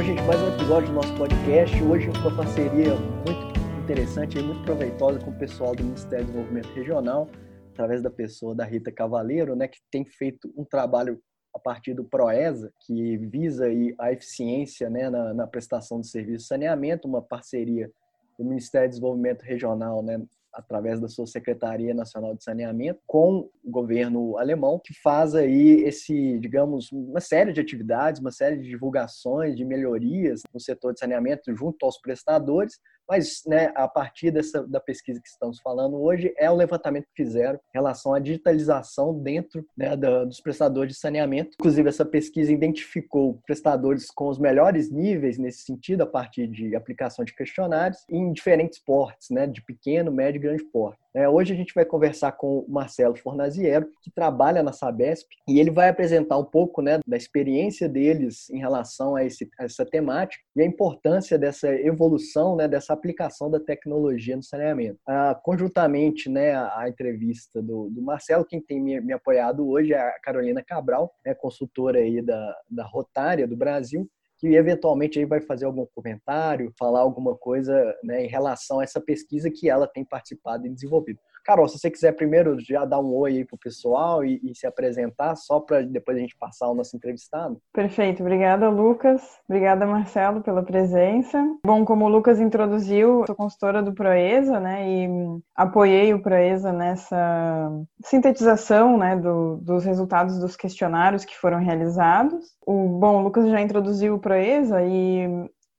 Bom, gente, mais um episódio do nosso podcast. Hoje uma parceria muito interessante e muito proveitosa com o pessoal do Ministério do Desenvolvimento Regional, através da pessoa da Rita Cavaleiro, né, que tem feito um trabalho a partir do PROESA, que visa aí a eficiência né, na, na prestação de serviço de saneamento, uma parceria do Ministério do Desenvolvimento Regional né, através da sua Secretaria Nacional de Saneamento, com o governo alemão, que faz aí esse, digamos, uma série de atividades, uma série de divulgações, de melhorias no setor de saneamento junto aos prestadores, mas né, a partir dessa, da pesquisa que estamos falando hoje, é o levantamento que fizeram em relação à digitalização dentro né, da, dos prestadores de saneamento. Inclusive, essa pesquisa identificou prestadores com os melhores níveis nesse sentido, a partir de aplicação de questionários, em diferentes portes, né, de pequeno, médio e grande porte. É, hoje a gente vai conversar com o Marcelo Fornaziero, que trabalha na Sabesp, e ele vai apresentar um pouco né, da experiência deles em relação a, esse, a essa temática e a importância dessa evolução, né, dessa aplicação da tecnologia no saneamento. Ah, conjuntamente, né, a entrevista do, do, Marcelo, quem tem me, me, apoiado hoje é a Carolina Cabral, né, consultora aí da, da Rotária do Brasil, que eventualmente aí vai fazer algum comentário, falar alguma coisa né, em relação a essa pesquisa que ela tem participado e desenvolvido. Carol, se você quiser primeiro já dar um oi aí pro pessoal e, e se apresentar, só para depois a gente passar o nosso entrevistado. Perfeito, obrigada Lucas, obrigada Marcelo pela presença. Bom, como o Lucas introduziu, sou consultora do Proesa, né, e apoiei o Proesa nessa sintetização, né, do, dos resultados dos questionários que foram realizados. O, bom, o Lucas já introduziu o Proesa e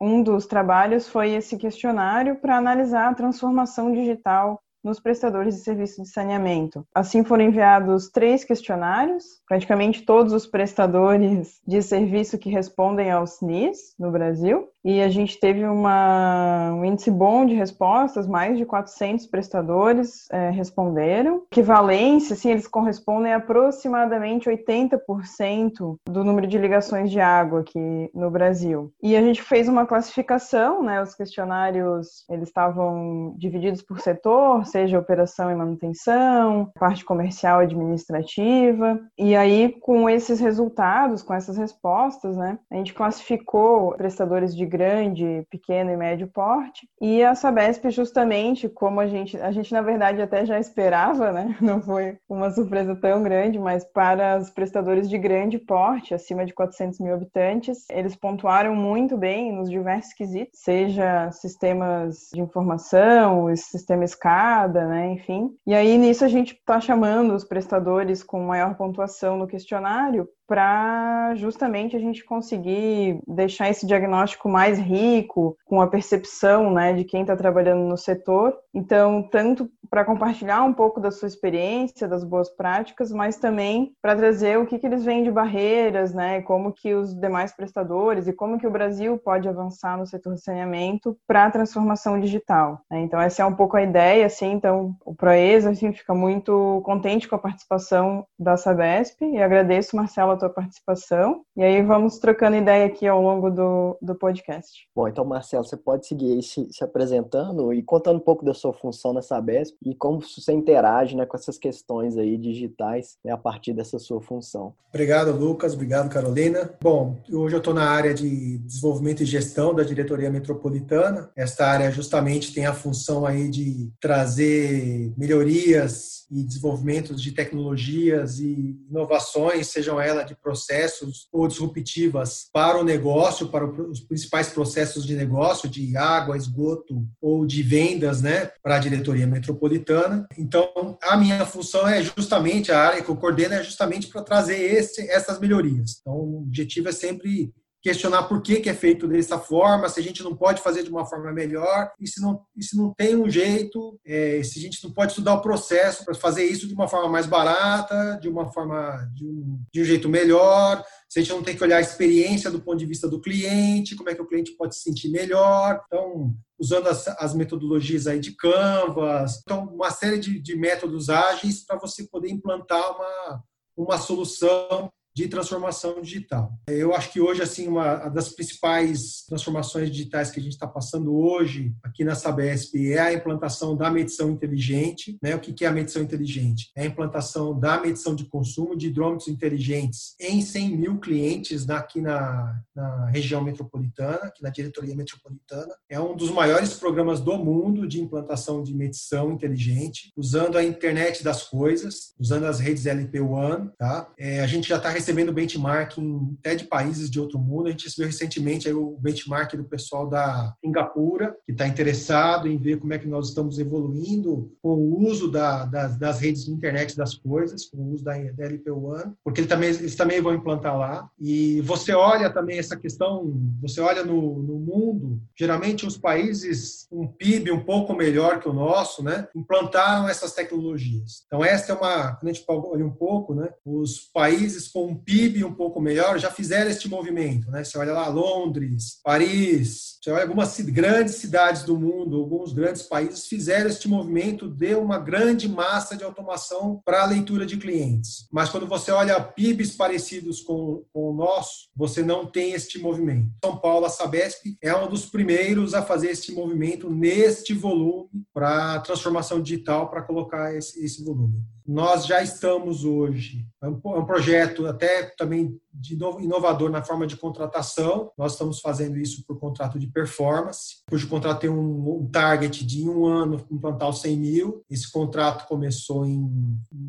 um dos trabalhos foi esse questionário para analisar a transformação digital nos prestadores de serviço de saneamento. Assim foram enviados três questionários, praticamente todos os prestadores de serviço que respondem ao SNIS no Brasil, e a gente teve uma, um índice bom de respostas, mais de 400 prestadores é, responderam. Equivalência, assim, eles correspondem a aproximadamente 80% do número de ligações de água aqui no Brasil. E a gente fez uma classificação, né, os questionários, eles estavam divididos por setor, seja operação e manutenção, parte comercial administrativa, e aí com esses resultados, com essas respostas, né, a gente classificou prestadores de grande, pequeno e médio porte. E a Sabesp, justamente como a gente, a gente na verdade até já esperava, né? Não foi uma surpresa tão grande, mas para os prestadores de grande porte, acima de 400 mil habitantes, eles pontuaram muito bem nos diversos quesitos, seja sistemas de informação, sistema escada, né? Enfim. E aí nisso a gente está chamando os prestadores com maior pontuação no questionário para justamente a gente conseguir deixar esse diagnóstico mais rico, com a percepção né, de quem está trabalhando no setor. Então, tanto para compartilhar um pouco da sua experiência, das boas práticas, mas também para trazer o que, que eles veem de barreiras, né, como que os demais prestadores e como que o Brasil pode avançar no setor de saneamento para a transformação digital. Né? Então, essa é um pouco a ideia, assim, então o Proesa assim, fica muito contente com a participação da Sabesp e agradeço, Marcelo, tua participação. E aí vamos trocando ideia aqui ao longo do, do podcast. Bom, então, Marcelo, você pode seguir aí se, se apresentando e contando um pouco da sua função nessa Sabesp e como você interage né, com essas questões aí digitais né, a partir dessa sua função. Obrigado, Lucas. Obrigado, Carolina. Bom, hoje eu estou na área de desenvolvimento e gestão da diretoria metropolitana. Esta área justamente tem a função aí de trazer melhorias e desenvolvimentos de tecnologias e inovações, sejam elas de processos ou disruptivas para o negócio, para os principais processos de negócio, de água, esgoto ou de vendas, né, para a diretoria metropolitana. Então, a minha função é justamente, a área que eu coordeno é justamente para trazer esse, essas melhorias. Então, o objetivo é sempre questionar por que, que é feito dessa forma, se a gente não pode fazer de uma forma melhor, e se não, e se não tem um jeito, é, se a gente não pode estudar o processo para fazer isso de uma forma mais barata, de uma forma de um, de um jeito melhor, se a gente não tem que olhar a experiência do ponto de vista do cliente, como é que o cliente pode se sentir melhor. Então, usando as, as metodologias aí de Canvas, então uma série de, de métodos ágeis para você poder implantar uma, uma solução de transformação digital. Eu acho que hoje, assim, uma das principais transformações digitais que a gente está passando hoje aqui na Sabesp é a implantação da medição inteligente. Né? O que é a medição inteligente? É a implantação da medição de consumo de hidrômetros inteligentes em 100 mil clientes aqui na, na região metropolitana, aqui na diretoria metropolitana. É um dos maiores programas do mundo de implantação de medição inteligente, usando a internet das coisas, usando as redes LP1. Tá? É, a gente já está recebendo benchmarking até de países de outro mundo. A gente recebeu recentemente o benchmark do pessoal da Singapura, que está interessado em ver como é que nós estamos evoluindo com o uso da, das, das, redes de internet das coisas, com o uso da, da LP1, porque ele também, eles também vão implantar lá. E você olha também essa questão, você olha no, no mundo, geralmente os países um PIB um pouco melhor que o nosso, né, implantaram essas tecnologias. Então, essa é uma, quando a gente olha um pouco, né, os países com um PIB um pouco melhor já fizeram este movimento. Né? Você olha lá Londres, Paris, você olha algumas grandes cidades do mundo, alguns grandes países fizeram este movimento de uma grande massa de automação para a leitura de clientes. Mas quando você olha PIBs parecidos com, com o nosso, você não tem este movimento. São Paulo, a Sabesp, é um dos primeiros a fazer este movimento neste volume para transformação digital, para colocar esse, esse volume. Nós já estamos hoje, é um, é projeto até também de inovador na forma de contratação. Nós estamos fazendo isso por contrato de performance, cujo contrato tem um, target de um ano implantar os 100 mil. Esse contrato começou em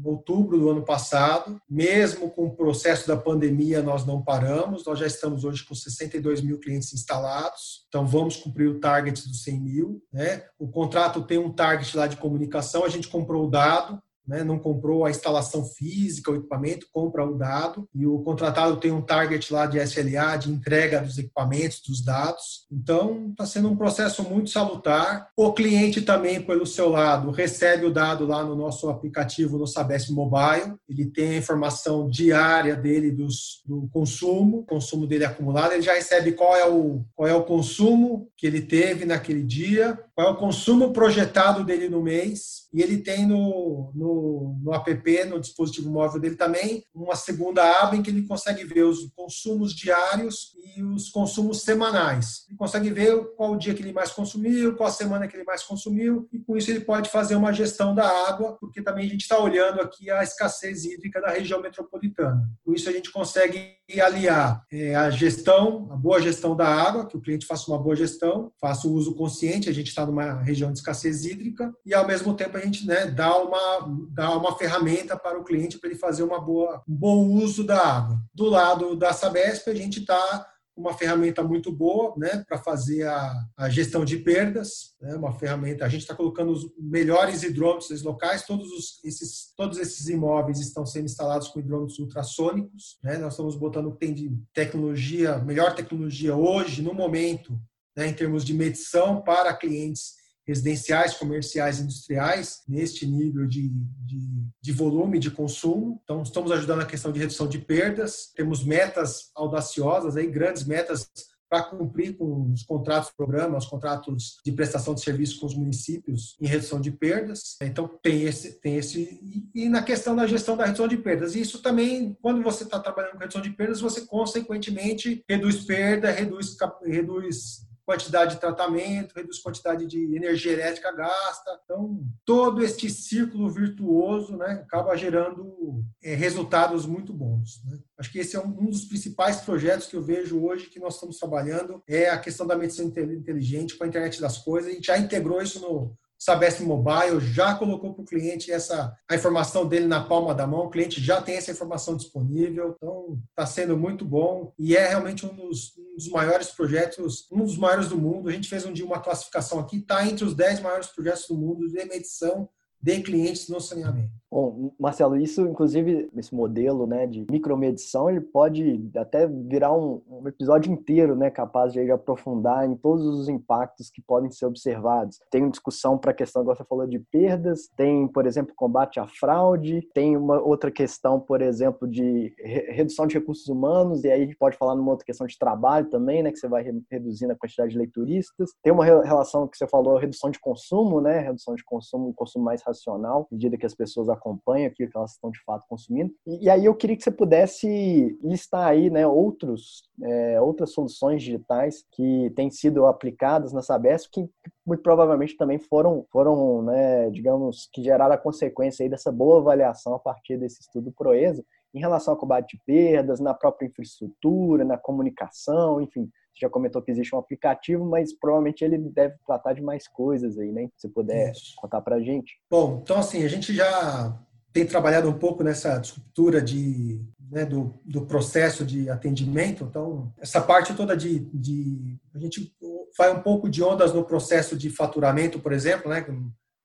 outubro do ano passado. Mesmo com o processo da pandemia, nós não paramos. Nós já estamos hoje com 62 mil clientes instalados. Então, vamos cumprir o target dos 100 mil. Né? O contrato tem um target lá de comunicação. A gente comprou o dado, né, não comprou a instalação física, o equipamento, compra o dado e o contratado tem um target lá de SLA, de entrega dos equipamentos, dos dados. Então, está sendo um processo muito salutar. O cliente também, pelo seu lado, recebe o dado lá no nosso aplicativo, no Sabesp Mobile. Ele tem a informação diária dele dos, do consumo, consumo dele acumulado. Ele já recebe qual é o, qual é o consumo que ele teve naquele dia, qual é o consumo projetado dele no mês. E ele tem no, no no, app, no dispositivo móvel dele também, uma segunda aba em que ele consegue ver os consumos diários e os consumos semanais. Ele consegue ver qual o dia que ele mais consumiu, qual a semana que ele mais consumiu, e com isso ele pode fazer uma gestão da água, porque também a gente está olhando aqui a escassez hídrica da região metropolitana. Com isso a gente consegue aliar é, a gestão, a boa gestão da água, que o cliente faça uma boa gestão, faça o uso consciente, a gente está numa região de escassez hídrica, e ao mesmo tempo a gente né, dá uma dar uma ferramenta para o cliente para ele fazer uma boa, um bom uso da água. Do lado da Sabesp, a gente está uma ferramenta muito boa né, para fazer a, a, gestão de perdas, né, uma ferramenta. A gente está colocando os melhores hidrômetros locais, todos, os, esses, todos esses imóveis estão sendo instalados com hidrômetros ultrassônicos. Né, nós estamos botando o que tem de tecnologia, melhor tecnologia hoje, no momento, né, em termos de medição para clientes residenciais, comerciais, industriais, neste nível de, de, de, volume de consumo. Então, estamos ajudando na questão de redução de perdas. Temos metas audaciosas, aí, grandes metas para cumprir com os contratos programa, os contratos de prestação de serviço com os municípios em redução de perdas. Então, tem esse. Tem esse e, e na questão da gestão da redução de perdas. Isso também, quando você está trabalhando com redução de perdas, você, consequentemente, reduz perda, reduz, reduz quantidade de tratamento, reduz quantidade de energia elétrica gasta. Então, todo este círculo virtuoso né, acaba gerando é, resultados muito bons. Né? Acho que esse é um dos principais projetos que eu vejo hoje que nós estamos trabalhando, é a questão da medicina inteligente com a internet das coisas. A gente já integrou isso no, Sabesp Mobile já colocou para o cliente essa a informação dele na palma da mão, o cliente já tem essa informação disponível, então está sendo muito bom e é realmente um dos, um dos, maiores projetos, um dos maiores do mundo. A gente fez um dia uma classificação aqui, está entre os 10 maiores projetos do mundo de medição de clientes no saneamento. Bom, Marcelo, isso, inclusive, esse modelo né, de micromedição, ele pode até virar um, um episódio inteiro, né, capaz de, aprofundar em todos os impactos que podem ser observados. Tem discussão para a questão que você falou de perdas, tem, por exemplo, combate à fraude, tem uma outra questão, por exemplo, de re redução de recursos humanos, e aí a gente pode falar numa outra questão de trabalho também, né, que você vai re reduzindo a quantidade de leituristas. Tem uma relação que você falou, redução de consumo, né, redução de consumo, consumo mais educacional, à medida que as pessoas acompanham aquilo que elas estão de fato consumindo. E, e aí eu queria que você pudesse listar aí né, outros, é, outras soluções digitais que têm sido aplicadas na Sabesp, que muito provavelmente também foram, foram né, digamos, que geraram a consequência aí dessa boa avaliação a partir desse estudo Proesa, em relação ao combate de perdas, na própria infraestrutura, na comunicação, enfim. Você já comentou que existe um aplicativo, mas provavelmente ele deve tratar de mais coisas aí, né? Se puder Isso. contar para a gente. Bom, então assim, a gente já tem trabalhado um pouco nessa estrutura de, né, do, do processo de atendimento. Então, essa parte toda de, de a gente vai um pouco de ondas no processo de faturamento, por exemplo, né?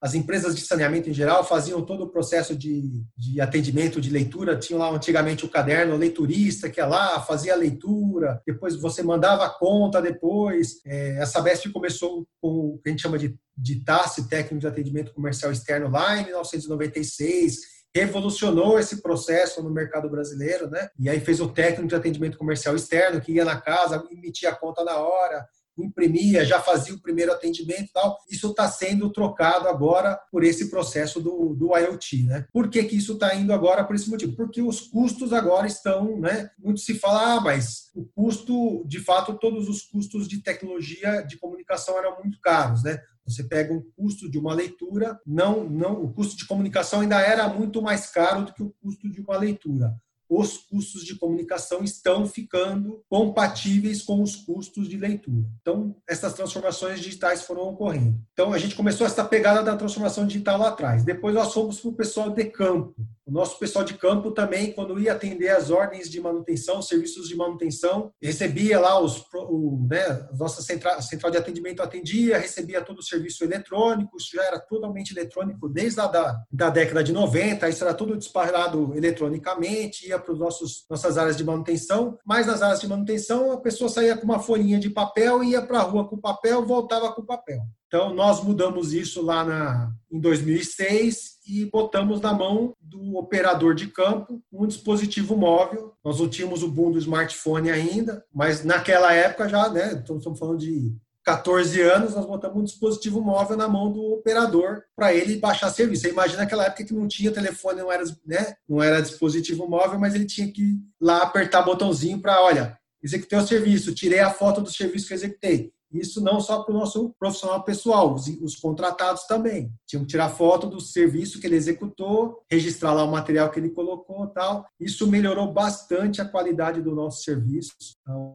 As empresas de saneamento em geral faziam todo o processo de, de atendimento, de leitura. Tinha lá antigamente o caderno, o leiturista que ia lá, fazia a leitura, depois você mandava a conta depois. É, a Sabesp começou com o que a gente chama de, de TASSE, Técnico de Atendimento Comercial Externo, lá em 1996 revolucionou esse processo no mercado brasileiro, né? E aí fez o técnico de atendimento comercial externo, que ia na casa, emitia a conta na hora, imprimia, já fazia o primeiro atendimento e tal. Isso está sendo trocado agora por esse processo do, do IoT. Né? Por que, que isso está indo agora por esse motivo? Porque os custos agora estão, né? Muito se fala, ah, mas o custo, de fato, todos os custos de tecnologia de comunicação eram muito caros, né? Você pega um custo de uma leitura, não, não, o custo de comunicação ainda era muito mais caro do que o custo de uma leitura os custos de comunicação estão ficando compatíveis com os custos de leitura. Então, essas transformações digitais foram ocorrendo. Então, a gente começou essa pegada da transformação digital lá atrás. Depois, nós fomos para o pessoal de campo. O nosso pessoal de campo também, quando ia atender as ordens de manutenção, serviços de manutenção, recebia lá os, o, né, a nossa central, central de atendimento atendia, recebia todo o serviço eletrônico, isso já era totalmente eletrônico desde a da, da década de 90, isso era tudo disparado eletronicamente, ia para as nossas áreas de manutenção, mas nas áreas de manutenção a pessoa saía com uma folhinha de papel, ia para a rua com papel, voltava com papel. Então, nós mudamos isso lá na, em 2006 e botamos na mão do operador de campo um dispositivo móvel. Nós não tínhamos o boom do smartphone ainda, mas naquela época já, né, então estamos falando de 14 anos, nós botamos um dispositivo móvel na mão do operador para ele baixar serviço. Você imagina aquela época que não tinha telefone, não era, né, não era dispositivo móvel, mas ele tinha que ir lá apertar botãozinho para, olha, executei o serviço, tirei a foto do serviço que executei isso não só para o nosso profissional pessoal, os, os, contratados também. Tinham que tirar foto do serviço que ele executou, registrar lá o material que ele colocou tal. Isso melhorou bastante a qualidade do nosso serviço,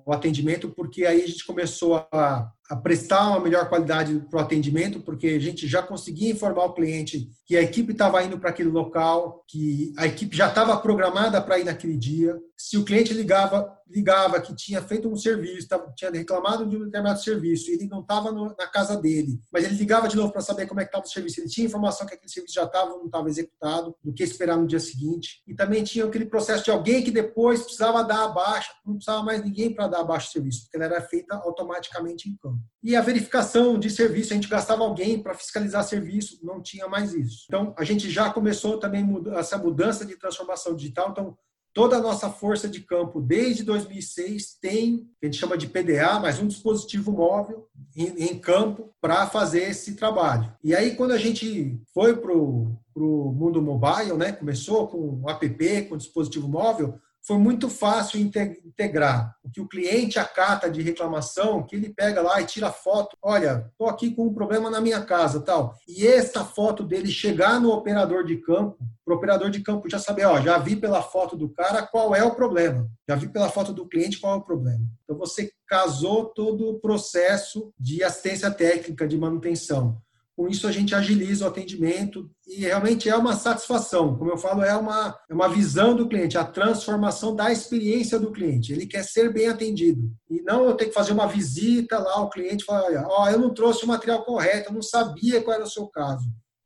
o atendimento, porque aí a gente começou a, a prestar uma melhor qualidade para o atendimento, porque a gente já conseguia informar o cliente que a equipe estava indo para aquele local, que a equipe já estava programada para ir naquele dia. Se o cliente ligava, ligava que tinha feito um serviço, tinha reclamado de um determinado serviço, ele não estava na casa dele, mas ele ligava de novo para saber como é que estava o serviço. Ele tinha informação que aquele serviço já estava ou não estava executado, do que esperar no dia seguinte. E também tinha aquele processo de alguém que depois precisava dar a baixa, não precisava mais ninguém para dar a baixa do serviço, porque ela era feita automaticamente em campo. E a verificação de serviço, a gente gastava alguém para fiscalizar serviço, não tinha mais isso. Então, a gente já começou também essa mudança de transformação digital. Então, toda a nossa força de campo, desde 2006, tem, a gente chama de PDA, mas um dispositivo móvel em, em campo para fazer esse trabalho. E aí, quando a gente foi para o mundo mobile, né, começou com o app, com o dispositivo móvel, foi muito fácil integrar o que o cliente acata de reclamação, que ele pega lá e tira foto, olha, estou aqui com um problema na minha casa, tal. E esta foto dele chegar no operador de campo, o operador de campo já saber, ó, já vi pela foto do cara qual é o problema, já vi pela foto do cliente qual é o problema. Então você casou todo o processo de assistência técnica de manutenção. Com isso, a gente agiliza o atendimento e realmente é uma satisfação. Como eu falo, é uma, é uma visão do cliente, a transformação da experiência do cliente. Ele quer ser bem atendido. E não eu ter que fazer uma visita lá ao cliente falar: olha, ó, eu não trouxe o material correto, eu não sabia qual era o seu caso.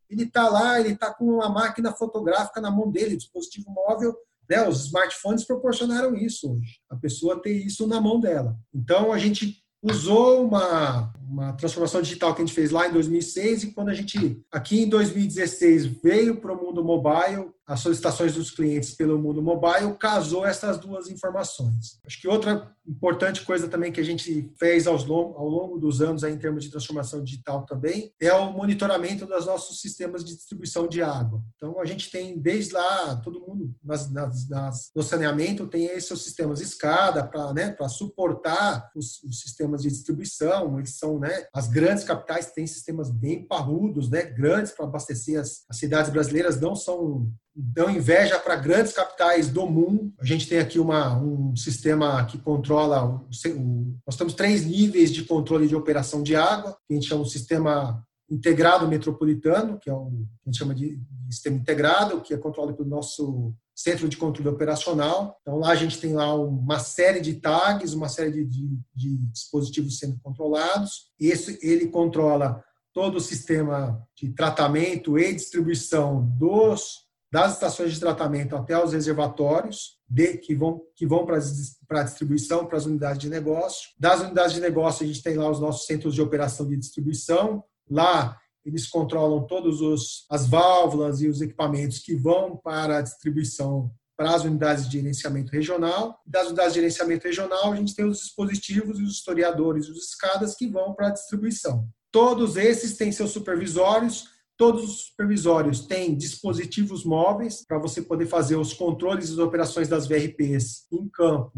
Ele está lá, ele está com uma máquina fotográfica na mão dele, dispositivo móvel. Né, os smartphones proporcionaram isso hoje. A pessoa ter isso na mão dela. Então, a gente usou uma, uma transformação digital que a gente fez lá em 2006 e quando a gente, aqui em 2016, veio para o mundo mobile, as solicitações dos clientes pelo mundo mobile, casou essas duas informações. Acho que outra importante coisa também que a gente fez ao longo dos anos aí, em termos de transformação digital também é o monitoramento dos nossos sistemas de distribuição de água. Então, a gente tem desde lá, todo mundo nas, nas, nas no saneamento tem esses sistemas escada para né, suportar os, os, sistemas de distribuição. Eles são, né, as grandes capitais têm sistemas bem parrudos, né, grandes para abastecer as, as cidades brasileiras, não são dão inveja para grandes capitais do mundo. A gente tem aqui uma, um sistema que controla. O, o, nós temos três níveis de controle de operação de água, que a gente chama de sistema integrado metropolitano, que é o que a gente chama de sistema integrado, que é controlado pelo nosso centro de controle operacional. Então lá a gente tem lá uma série de tags, uma série de, de, de dispositivos sendo controlados. Esse ele controla todo o sistema de tratamento e distribuição dos das estações de tratamento até os reservatórios, de, que vão, que vão para a distribuição, para as unidades de negócio. Das unidades de negócio, a gente tem lá os nossos centros de operação de distribuição. Lá, eles controlam todas as válvulas e os equipamentos que vão para a distribuição para as unidades de gerenciamento regional. Das unidades de gerenciamento regional, a gente tem os dispositivos os historiadores os escadas que vão para a distribuição. Todos esses têm seus supervisórios, Todos os supervisórios têm dispositivos móveis para você poder fazer os controles e as operações das VRPs em campo.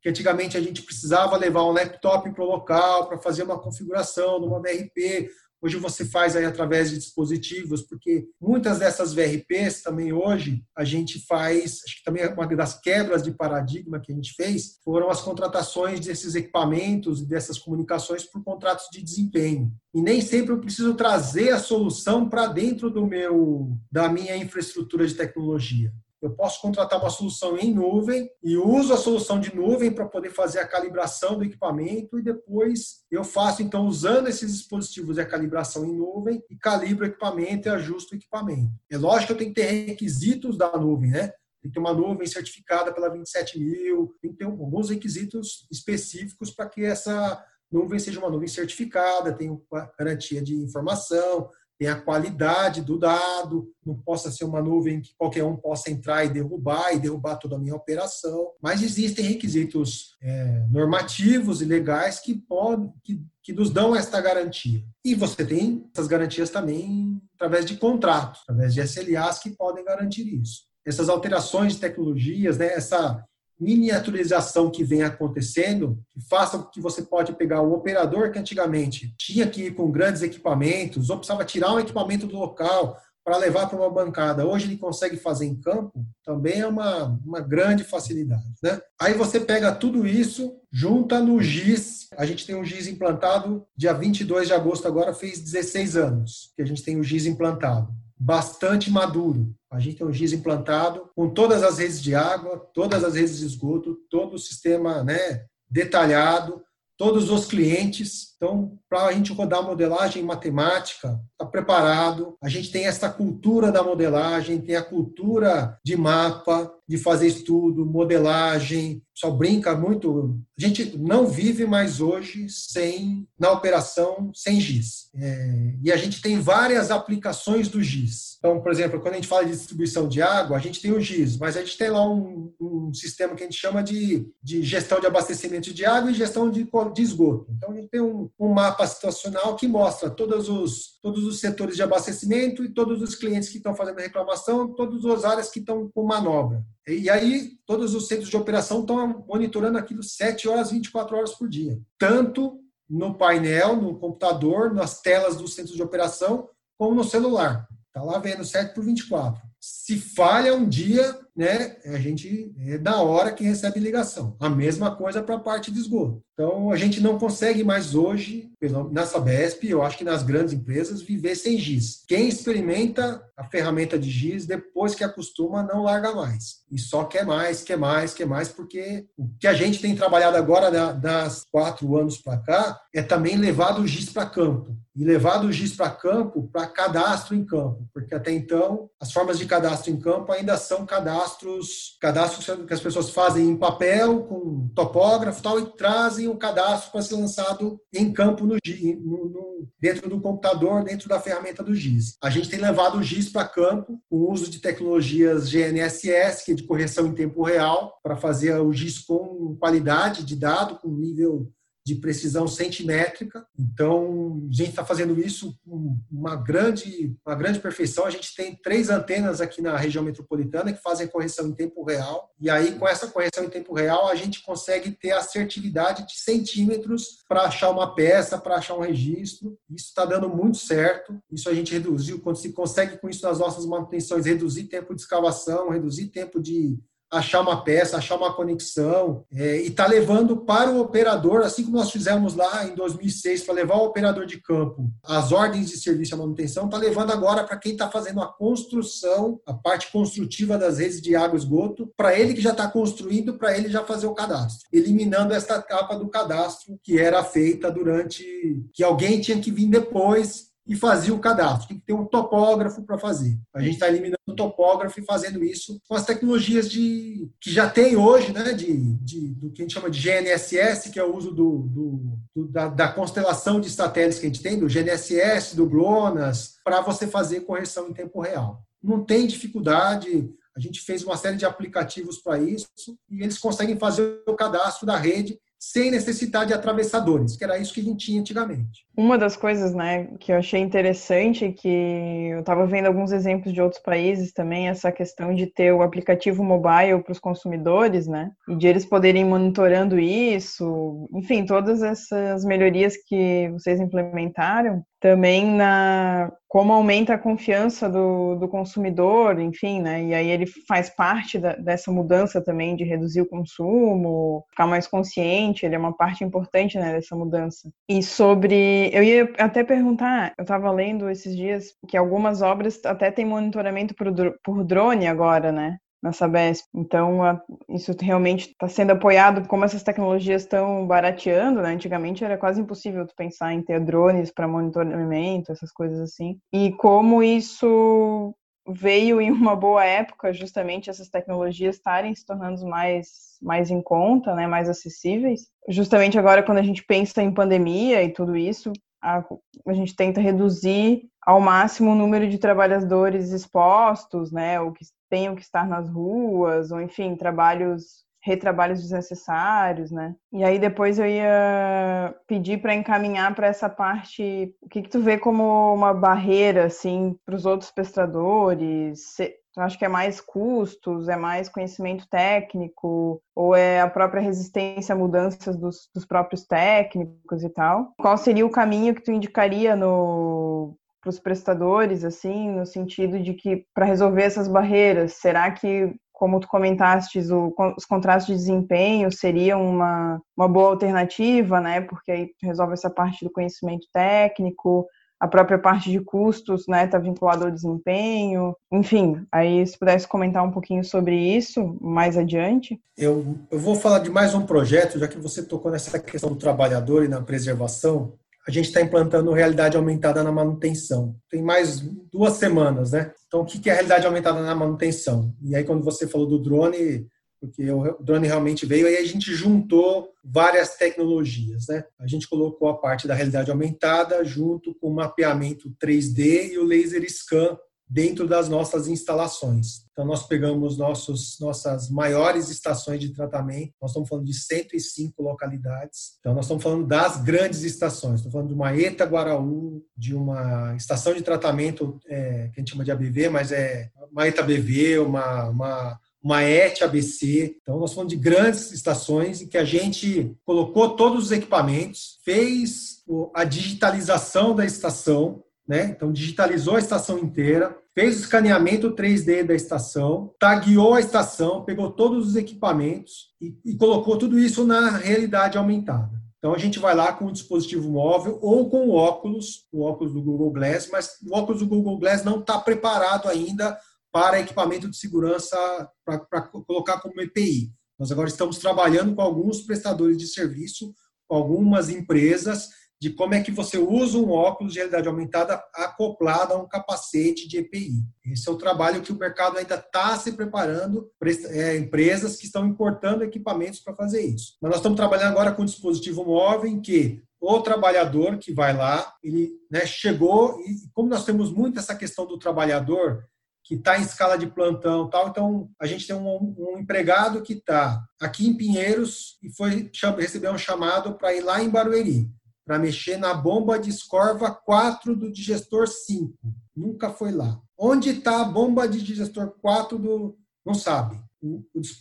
Que antigamente a gente precisava levar um laptop para o local para fazer uma configuração numa VRP, Hoje você faz aí através de dispositivos, porque muitas dessas VRPs também hoje a gente faz, acho que também é uma das quebras de paradigma que a gente fez, foram as contratações desses equipamentos e dessas comunicações por contratos de desempenho. E nem sempre eu preciso trazer a solução para dentro do meu da minha infraestrutura de tecnologia. Eu posso contratar uma solução em nuvem e uso a solução de nuvem para poder fazer a calibração do equipamento e depois eu faço, então, usando esses dispositivos e a calibração em nuvem e calibro o equipamento e ajusto o equipamento. É lógico que eu tenho que ter requisitos da nuvem, né? Tem que ter uma nuvem certificada pela 27 mil, tem que ter alguns requisitos específicos para que essa nuvem seja uma nuvem certificada, tenha garantia de informação, tem a qualidade do dado, não possa ser uma nuvem que qualquer um possa entrar e derrubar e derrubar toda a minha operação. Mas existem requisitos é, normativos e legais que, podem, que, que nos dão esta garantia. E você tem essas garantias também através de contratos, através de SLAs que podem garantir isso. Essas alterações de tecnologias, né, essa miniaturização que vem acontecendo, que faça que você pode pegar o operador que antigamente tinha que ir com grandes equipamentos, ou precisava tirar um equipamento do local para levar para uma bancada. Hoje ele consegue fazer em campo, também é uma, uma grande facilidade. Né? Aí você pega tudo isso, junta no GIS. A gente tem um GIS implantado, dia 22 de agosto agora fez 16 anos que a gente tem o GIS implantado bastante maduro. A gente tem um GIS implantado com todas as redes de água, todas as redes de esgoto, todo o sistema né, detalhado, todos os clientes. Então, para a gente rodar modelagem matemática, está preparado. A gente tem essa cultura da modelagem, tem a cultura de mapa, de fazer estudo, modelagem. Só brinca muito. A gente não vive mais hoje sem na operação sem GIS. É, e a gente tem várias aplicações do GIS. Então, por exemplo, quando a gente fala de distribuição de água, a gente tem o GIS, mas a gente tem lá um, um sistema que a gente chama de, de gestão de abastecimento de água e gestão de, de esgoto. Então, a gente tem um, um mapa situacional que mostra todos os, todos os setores de abastecimento e todos os clientes que estão fazendo reclamação, todas as áreas que estão com manobra. E aí, todos os centros de operação estão monitorando aquilo 7 horas, 24 horas por dia. Tanto no painel, no computador, nas telas dos centros de operação, como no celular. Está lá vendo 7 por 24. Se falha um dia, né, a gente é da hora que recebe ligação. A mesma coisa para a parte de esgoto. Então, a gente não consegue mais hoje, na Sabesp, eu acho que nas grandes empresas, viver sem GIS. Quem experimenta a ferramenta de GIS, depois que acostuma, não larga mais. E só quer mais, quer mais, quer mais, porque o que a gente tem trabalhado agora, das quatro anos para cá, é também levar o GIS para campo. E levar o GIS para campo, para cadastro em campo. Porque até então, as formas de cadastro em campo ainda são cadastro cadastros, cadastros que as pessoas fazem em papel, com topógrafo tal, e trazem o cadastro para ser lançado em campo no, no, no, dentro do computador, dentro da ferramenta do GIS. A gente tem levado o GIS para campo, com o uso de tecnologias GNSS, que é de correção em tempo real, para fazer o GIS com qualidade de dado, com nível de precisão centimétrica. Então, a gente está fazendo isso com uma grande, uma grande perfeição. A gente tem três antenas aqui na região metropolitana que fazem correção em tempo real. E aí, com essa correção em tempo real, a gente consegue ter assertividade de centímetros para achar uma peça, para achar um registro. Isso está dando muito certo. Isso a gente reduziu, quando se consegue com isso nas nossas manutenções, reduzir tempo de escavação, reduzir tempo de achar uma peça, achar uma conexão, é, e está levando para o operador, assim como nós fizemos lá em 2006, para levar o operador de campo as ordens de serviço à manutenção, está levando agora para quem está fazendo a construção, a parte construtiva das redes de água e esgoto, para ele que já está construindo, para ele já fazer o cadastro, eliminando esta etapa do cadastro que era feita durante, que alguém tinha que vir depois e fazia o cadastro. Tem que ter um topógrafo para fazer. A gente está eliminando o topógrafo e fazendo isso com as tecnologias de, que já tem hoje, né, de, de, do que a gente chama de GNSS, que é o uso do, do, do da, da, constelação de satélites que a gente tem, do GNSS, do GLONASS, para você fazer correção em tempo real. Não tem dificuldade. A gente fez uma série de aplicativos para isso e eles conseguem fazer o cadastro da rede sem necessidade de atravessadores, que era isso que a gente tinha antigamente. Uma das coisas, né, que eu achei interessante, que eu estava vendo alguns exemplos de outros países também, essa questão de ter o aplicativo mobile para os consumidores, né, e de eles poderem monitorando isso, enfim, todas essas melhorias que vocês implementaram, também na como aumenta a confiança do, do consumidor, enfim, né? E aí ele faz parte da, dessa mudança também de reduzir o consumo, ficar mais consciente, ele é uma parte importante né, dessa mudança. E sobre. Eu ia até perguntar, eu estava lendo esses dias que algumas obras até têm monitoramento por, por drone agora, né? na Sabesp. Então, isso realmente está sendo apoiado, como essas tecnologias estão barateando, né? Antigamente era quase impossível tu pensar em ter drones para monitoramento, essas coisas assim. E como isso veio em uma boa época, justamente essas tecnologias estarem se tornando mais, mais em conta, né, mais acessíveis. Justamente agora, quando a gente pensa em pandemia e tudo isso, a, a gente tenta reduzir ao máximo o número de trabalhadores expostos, né, ou que tenham que estar nas ruas, ou enfim, trabalhos retrabalhos desnecessários, né? E aí depois eu ia pedir para encaminhar para essa parte, o que, que tu vê como uma barreira assim para os outros prestadores? Tu acha que é mais custos, é mais conhecimento técnico, ou é a própria resistência a mudanças dos, dos próprios técnicos e tal? Qual seria o caminho que tu indicaria no para os prestadores, assim, no sentido de que para resolver essas barreiras, será que como tu comentaste, o, os contratos de desempenho seriam uma, uma boa alternativa, né? Porque aí resolve essa parte do conhecimento técnico, a própria parte de custos, né, está vinculada ao desempenho. Enfim, aí se pudesse comentar um pouquinho sobre isso mais adiante. Eu, eu vou falar de mais um projeto, já que você tocou nessa questão do trabalhador e na preservação a gente está implantando realidade aumentada na manutenção. Tem mais duas semanas, né? Então, o que é realidade aumentada na manutenção? E aí, quando você falou do drone, porque o drone realmente veio, aí a gente juntou várias tecnologias, né? A gente colocou a parte da realidade aumentada junto com o mapeamento 3D e o laser scan dentro das nossas instalações. Então, nós pegamos nossos, nossas maiores estações de tratamento, nós estamos falando de 105 localidades. Então, nós estamos falando das grandes estações, estamos falando de uma ETA Guaraú, de uma estação de tratamento é, que a gente chama de ABV, mas é uma ETA BV, uma, uma uma ET ABC. Então, nós falamos de grandes estações em que a gente colocou todos os equipamentos, fez a digitalização da estação, né? Então, digitalizou a estação inteira, fez o escaneamento 3D da estação, tagueou a estação, pegou todos os equipamentos e, e colocou tudo isso na realidade aumentada. Então, a gente vai lá com o dispositivo móvel ou com o óculos, o óculos do Google Glass, mas o óculos do Google Glass não está preparado ainda para equipamento de segurança, para colocar como EPI. Nós agora estamos trabalhando com alguns prestadores de serviço, com algumas empresas, de como é que você usa um óculos de realidade aumentada acoplado a um capacete de EPI. Esse é o trabalho que o mercado ainda está se preparando para é, empresas que estão importando equipamentos para fazer isso. Mas nós estamos trabalhando agora com um dispositivo móvel em que o trabalhador que vai lá, ele né, chegou e como nós temos muito essa questão do trabalhador que está em escala de plantão tal. Então, a gente tem um, um empregado que está aqui em Pinheiros e foi receber um chamado para ir lá em Barueri, para mexer na bomba de escorva 4 do digestor 5. Nunca foi lá. Onde está a bomba de digestor 4 do... Não sabe.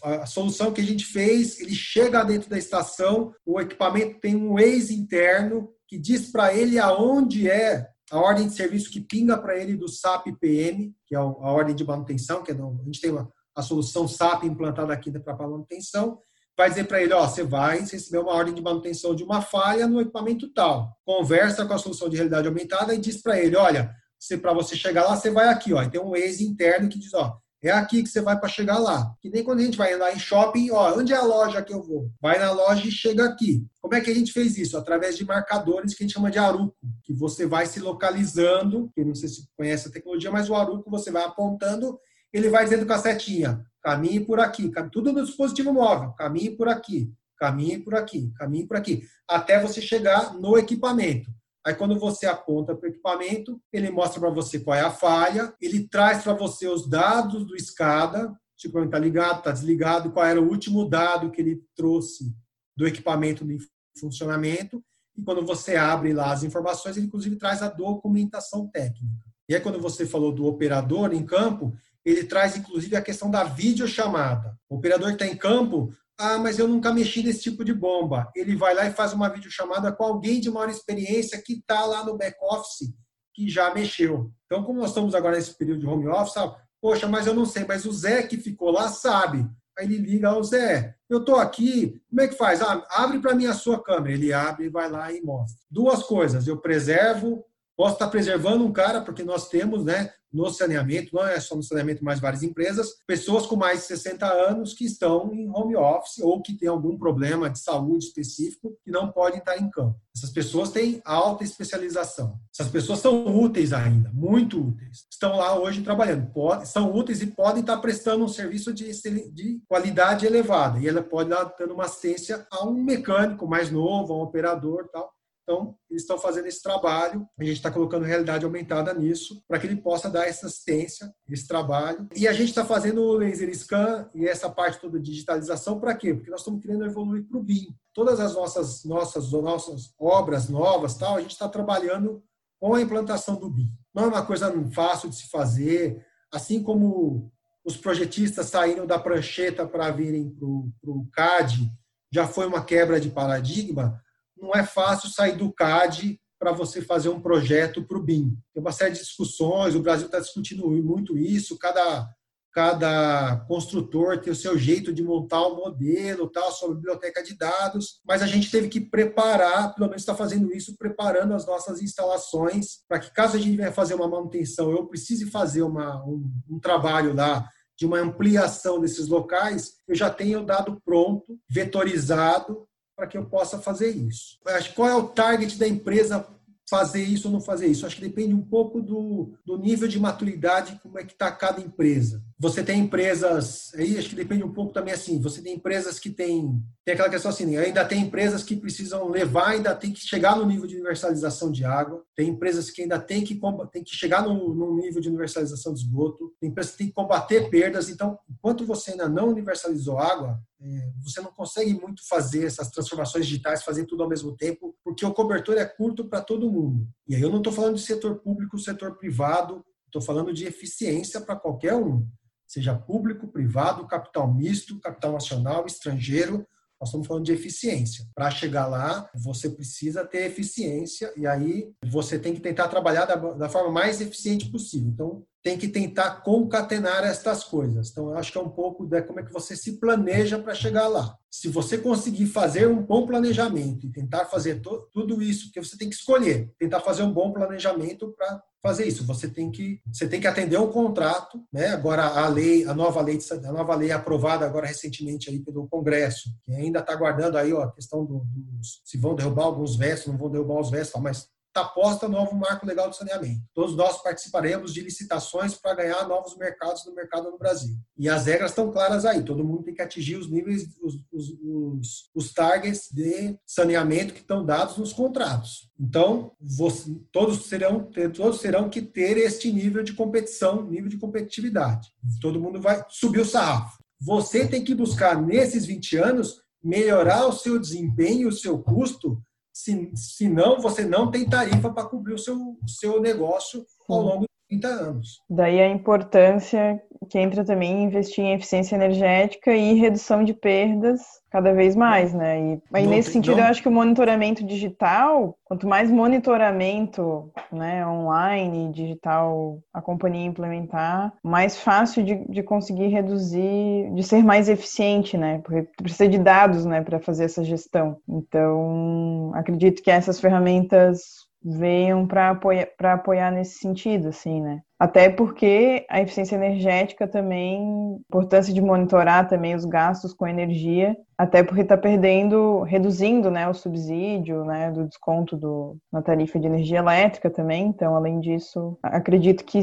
A solução que a gente fez, ele chega dentro da estação, o equipamento tem um Waze interno que diz para ele aonde é a ordem de serviço que pinga para ele do SAP PM, que é a ordem de manutenção, que é a gente tem uma, a solução SAP implantada aqui para manutenção, vai dizer para ele, ó, você vai receber uma ordem de manutenção de uma falha no equipamento tal. Conversa com a solução de realidade aumentada e diz para ele, olha, para você chegar lá, você vai aqui, ó, e tem um Waze interno que diz, ó, é aqui que você vai para chegar lá. Que nem quando a gente vai lá em shopping, ó, onde é a loja que eu vou? Vai na loja e chega aqui. Como é que a gente fez isso? Através de marcadores que a gente chama de aruco, que você vai se localizando, que não sei se conhece a tecnologia, mas o aruco você vai apontando, ele vai dizendo com a setinha, caminhe por aqui, tudo no dispositivo móvel, caminhe por aqui, caminhe por aqui, caminhe por aqui, até você chegar no equipamento. Aí, quando você aponta para o equipamento, ele mostra para você qual é a falha, ele traz para você os dados do SCADA, se o equipamento está ligado, está desligado, qual era o último dado que ele trouxe do equipamento em funcionamento. E quando você abre lá as informações, ele inclusive traz a documentação técnica. E aí, quando você falou do operador em campo, ele traz inclusive a questão da videochamada. O operador que está em campo ah, mas eu nunca mexi nesse tipo de bomba. Ele vai lá e faz uma videochamada com alguém de maior experiência que está lá no back-office, que já mexeu. Então, como nós estamos agora nesse período de home office, sabe? poxa, mas eu não sei, mas o Zé que ficou lá sabe. Aí ele liga ao Zé, eu estou aqui, como é que faz? Ah, abre para mim a sua câmera. Ele abre, vai lá e mostra. Duas coisas, eu preservo Posso estar preservando um cara, porque nós temos, né, no saneamento, não é só no saneamento, mas várias empresas, pessoas com mais de 60 anos que estão em home office ou que têm algum problema de saúde específico que não podem estar em campo. Essas pessoas têm alta especialização. Essas pessoas são úteis ainda, muito úteis. Estão lá hoje trabalhando, pode, são úteis e podem estar prestando um serviço de, de qualidade elevada. E ela pode estar dando uma assistência a um mecânico mais novo, a um operador tal então, eles estão fazendo esse trabalho, a gente está colocando realidade aumentada nisso, para que ele possa dar essa assistência, esse trabalho. E a gente está fazendo o laser scan e essa parte toda de digitalização para quê? Porque nós estamos querendo evoluir para o BIM. Todas as nossas, nossas, nossas obras novas, tal, a gente está trabalhando com a implantação do BIM. Não é uma coisa fácil de se fazer, assim como os projetistas saíram da prancheta para virem para o CAD, já foi uma quebra de paradigma, não é fácil sair do CAD para você fazer um projeto para o BIM. Tem uma série de discussões, o Brasil está discutindo muito isso, cada, cada construtor tem o seu jeito de montar o um modelo, tal, sobre biblioteca de dados, mas a gente teve que preparar, pelo menos está fazendo isso, preparando as nossas instalações, para que caso a gente venha fazer uma manutenção, eu precise fazer uma, um, um trabalho lá de uma ampliação desses locais, eu já tenho o dado pronto, vetorizado, para que eu possa fazer isso. Qual é o target da empresa fazer isso ou não fazer isso. Acho que depende um pouco do, do nível de maturidade, como é que está cada empresa. Você tem empresas, aí acho que depende um pouco também assim, você tem empresas que têm, tem aquela questão assim, ainda tem empresas que precisam levar, ainda tem que chegar no nível de universalização de água, tem empresas que ainda tem que, tem que chegar no, no nível de universalização de esgoto, tem empresas que tem que combater perdas, então, enquanto você ainda não universalizou água, é, você não consegue muito fazer essas transformações digitais, fazer tudo ao mesmo tempo, porque o cobertor é curto para todo mundo. E aí eu não estou falando de setor público, setor privado, estou falando de eficiência para qualquer um, seja público, privado, capital misto, capital nacional, estrangeiro. Nós estamos falando de eficiência. Para chegar lá, você precisa ter eficiência e aí você tem que tentar trabalhar da, da forma mais eficiente possível. Então, tem que tentar concatenar estas coisas. Então, eu acho que é um pouco de como é que você se planeja para chegar lá. Se você conseguir fazer um bom planejamento e tentar fazer tudo isso, porque você tem que escolher, tentar fazer um bom planejamento para fazer isso. Você tem que você tem que atender um contrato, né? Agora a lei, a nova lei, a nova lei aprovada agora recentemente aí pelo Congresso, que ainda está guardando aí ó, a questão do, dos se vão derrubar alguns vestos, não vão derrubar os vestos, mas está posta novo marco legal de saneamento. Todos nós participaremos de licitações para ganhar novos mercados no mercado no Brasil. E as regras estão claras aí. Todo mundo tem que atingir os níveis, os, os, os, os targets de saneamento que estão dados nos contratos. Então, você, todos serão todos terão que ter este nível de competição, nível de competitividade. Todo mundo vai subir o sarrafo. Você tem que buscar nesses 20 anos melhorar o seu desempenho, o seu custo se, senão você não tem tarifa para cobrir o seu, seu negócio ao longo de 30 anos. Daí a importância que entra também investir em eficiência energética e redução de perdas cada vez mais, né? E aí, nesse sentido, eu acho que o monitoramento digital, quanto mais monitoramento né, online, digital, a companhia implementar, mais fácil de, de conseguir reduzir, de ser mais eficiente, né? Porque precisa de dados, né, para fazer essa gestão. Então, acredito que essas ferramentas venham para apoiar, apoiar nesse sentido, assim, né? Até porque a eficiência energética também, importância de monitorar também os gastos com energia, até porque está perdendo, reduzindo, né, o subsídio, né, do desconto do, na tarifa de energia elétrica também. Então, além disso, acredito que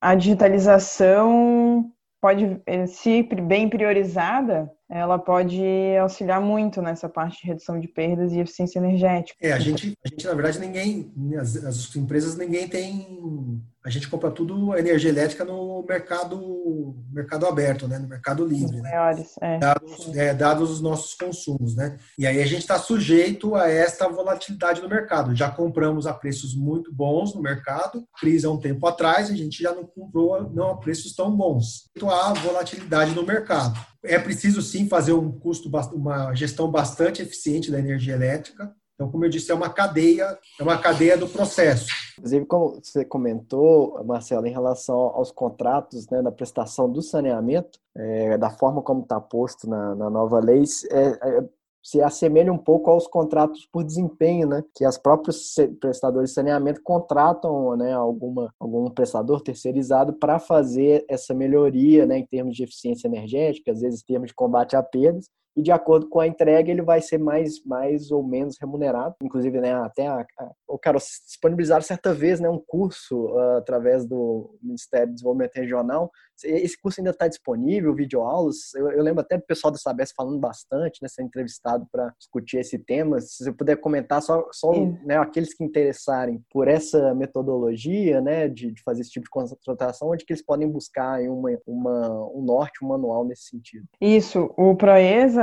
a digitalização pode, eh, se bem priorizada, ela pode auxiliar muito nessa parte de redução de perdas e eficiência energética. É, a gente, a gente na verdade, ninguém, as, as empresas, ninguém tem a gente compra tudo energia elétrica no mercado mercado aberto, né? no mercado livre. Né? Maiores, é. Dados, é, dados os nossos consumos. Né? E aí a gente está sujeito a esta volatilidade no mercado. Já compramos a preços muito bons no mercado, crise há um tempo atrás, a gente já não comprou não a preços tão bons. A volatilidade no mercado. É preciso sim fazer um custo, uma gestão bastante eficiente da energia elétrica então, como eu disse, é uma cadeia, é uma cadeia do processo. Inclusive, como você comentou, Marcelo, em relação aos contratos né, da prestação do saneamento, é, da forma como está posto na, na nova lei, é, é, se assemelha um pouco aos contratos por desempenho, né? Que as próprios prestadores de saneamento contratam, né, alguma algum prestador terceirizado para fazer essa melhoria, né, em termos de eficiência energética, às vezes em termos de combate a perdas e de acordo com a entrega ele vai ser mais, mais ou menos remunerado. Inclusive, né, até a, a, o cara disponibilizar certa vez né, um curso uh, através do Ministério do Desenvolvimento Regional. Esse curso ainda está disponível, videoaulas. Eu, eu lembro até do pessoal da Sabes falando bastante, né, sendo entrevistado para discutir esse tema. Se você puder comentar só, só né, aqueles que interessarem por essa metodologia né, de, de fazer esse tipo de contratação, onde que eles podem buscar uma, uma, um norte, um manual nesse sentido. Isso, o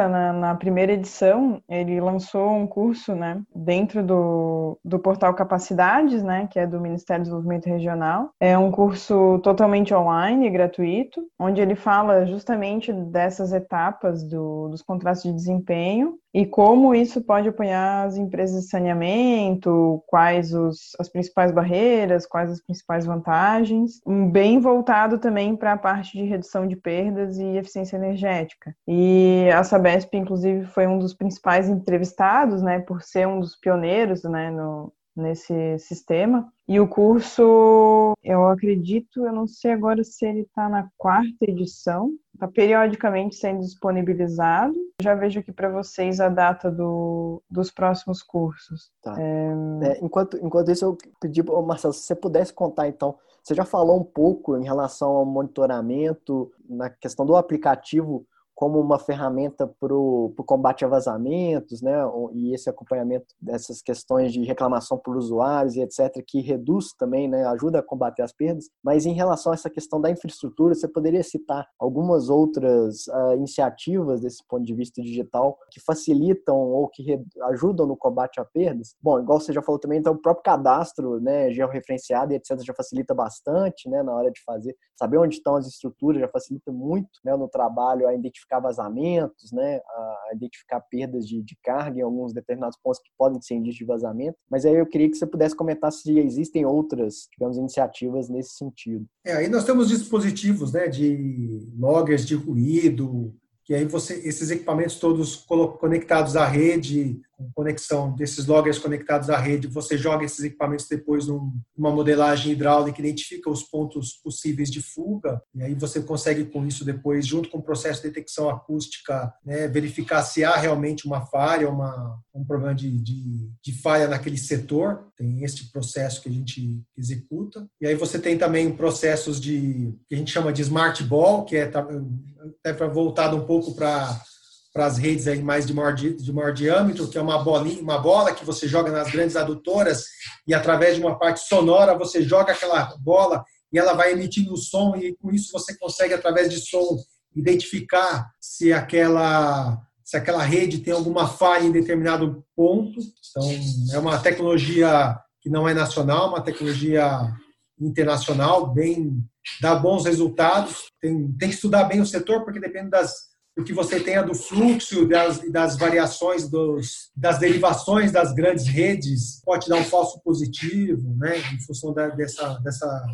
Na, na, primeira edição, ele lançou um curso, né, dentro do, do portal Capacidades, né, que é do Ministério do Desenvolvimento Regional. É um curso totalmente online, gratuito, onde ele fala justamente dessas etapas do, dos contratos de desempenho e como isso pode apoiar as empresas de saneamento, quais os, as principais barreiras, quais as principais vantagens, bem voltado também para a parte de redução de perdas e eficiência energética. E a Sabesp, inclusive, foi um dos principais entrevistados, né, por ser um dos pioneiros, né, no, nesse sistema. E o curso, eu acredito, eu não sei agora se ele está na quarta edição, está periodicamente sendo disponibilizado. Já vejo aqui para vocês a data do, dos próximos cursos. Tá. É... É, enquanto, enquanto isso, eu pedi, para Marcelo, se você pudesse contar então, você já falou um pouco em relação ao monitoramento, na questão do aplicativo como uma ferramenta para o combate a vazamentos, né, e esse acompanhamento dessas questões de reclamação por usuários e etc., que reduz também, né, ajuda a combater as perdas. Mas em relação a essa questão da infraestrutura, você poderia citar algumas outras uh, iniciativas desse ponto de vista digital que facilitam ou que ajudam no combate a perdas? Bom, igual você já falou também, então o próprio cadastro, né, georreferenciado e etc., já facilita bastante, né, na hora de fazer, saber onde estão as estruturas, já facilita muito, né, no trabalho a identificar identificar vazamentos, né, a identificar perdas de, de carga em alguns determinados pontos que podem ser indícios de vazamento. Mas aí eu queria que você pudesse comentar se existem outras, digamos, iniciativas nesse sentido. É, aí nós temos dispositivos, né, de loggers de ruído, que aí você, esses equipamentos todos conectados à rede, com conexão desses loggers conectados à rede, você joga esses equipamentos depois numa modelagem hidráulica, identifica os pontos possíveis de fuga, e aí você consegue com isso depois, junto com o processo de detecção acústica, né, verificar se há realmente uma falha, uma, um problema de, de, de falha naquele setor. Tem este processo que a gente executa. E aí você tem também processos de que a gente chama de smart ball, que é, é voltado um pouco para para as redes aí mais de maior, de maior diâmetro, que é uma bolinha, uma bola que você joga nas grandes adutoras e através de uma parte sonora você joga aquela bola e ela vai emitindo o som e com isso você consegue através de som identificar se aquela se aquela rede tem alguma falha em determinado ponto. Então é uma tecnologia que não é nacional, uma tecnologia internacional, bem dá bons resultados. Tem, tem que estudar bem o setor porque depende das o que você tenha do fluxo das, das variações dos, das derivações das grandes redes pode dar um falso positivo, né, em função da, dessa, dessa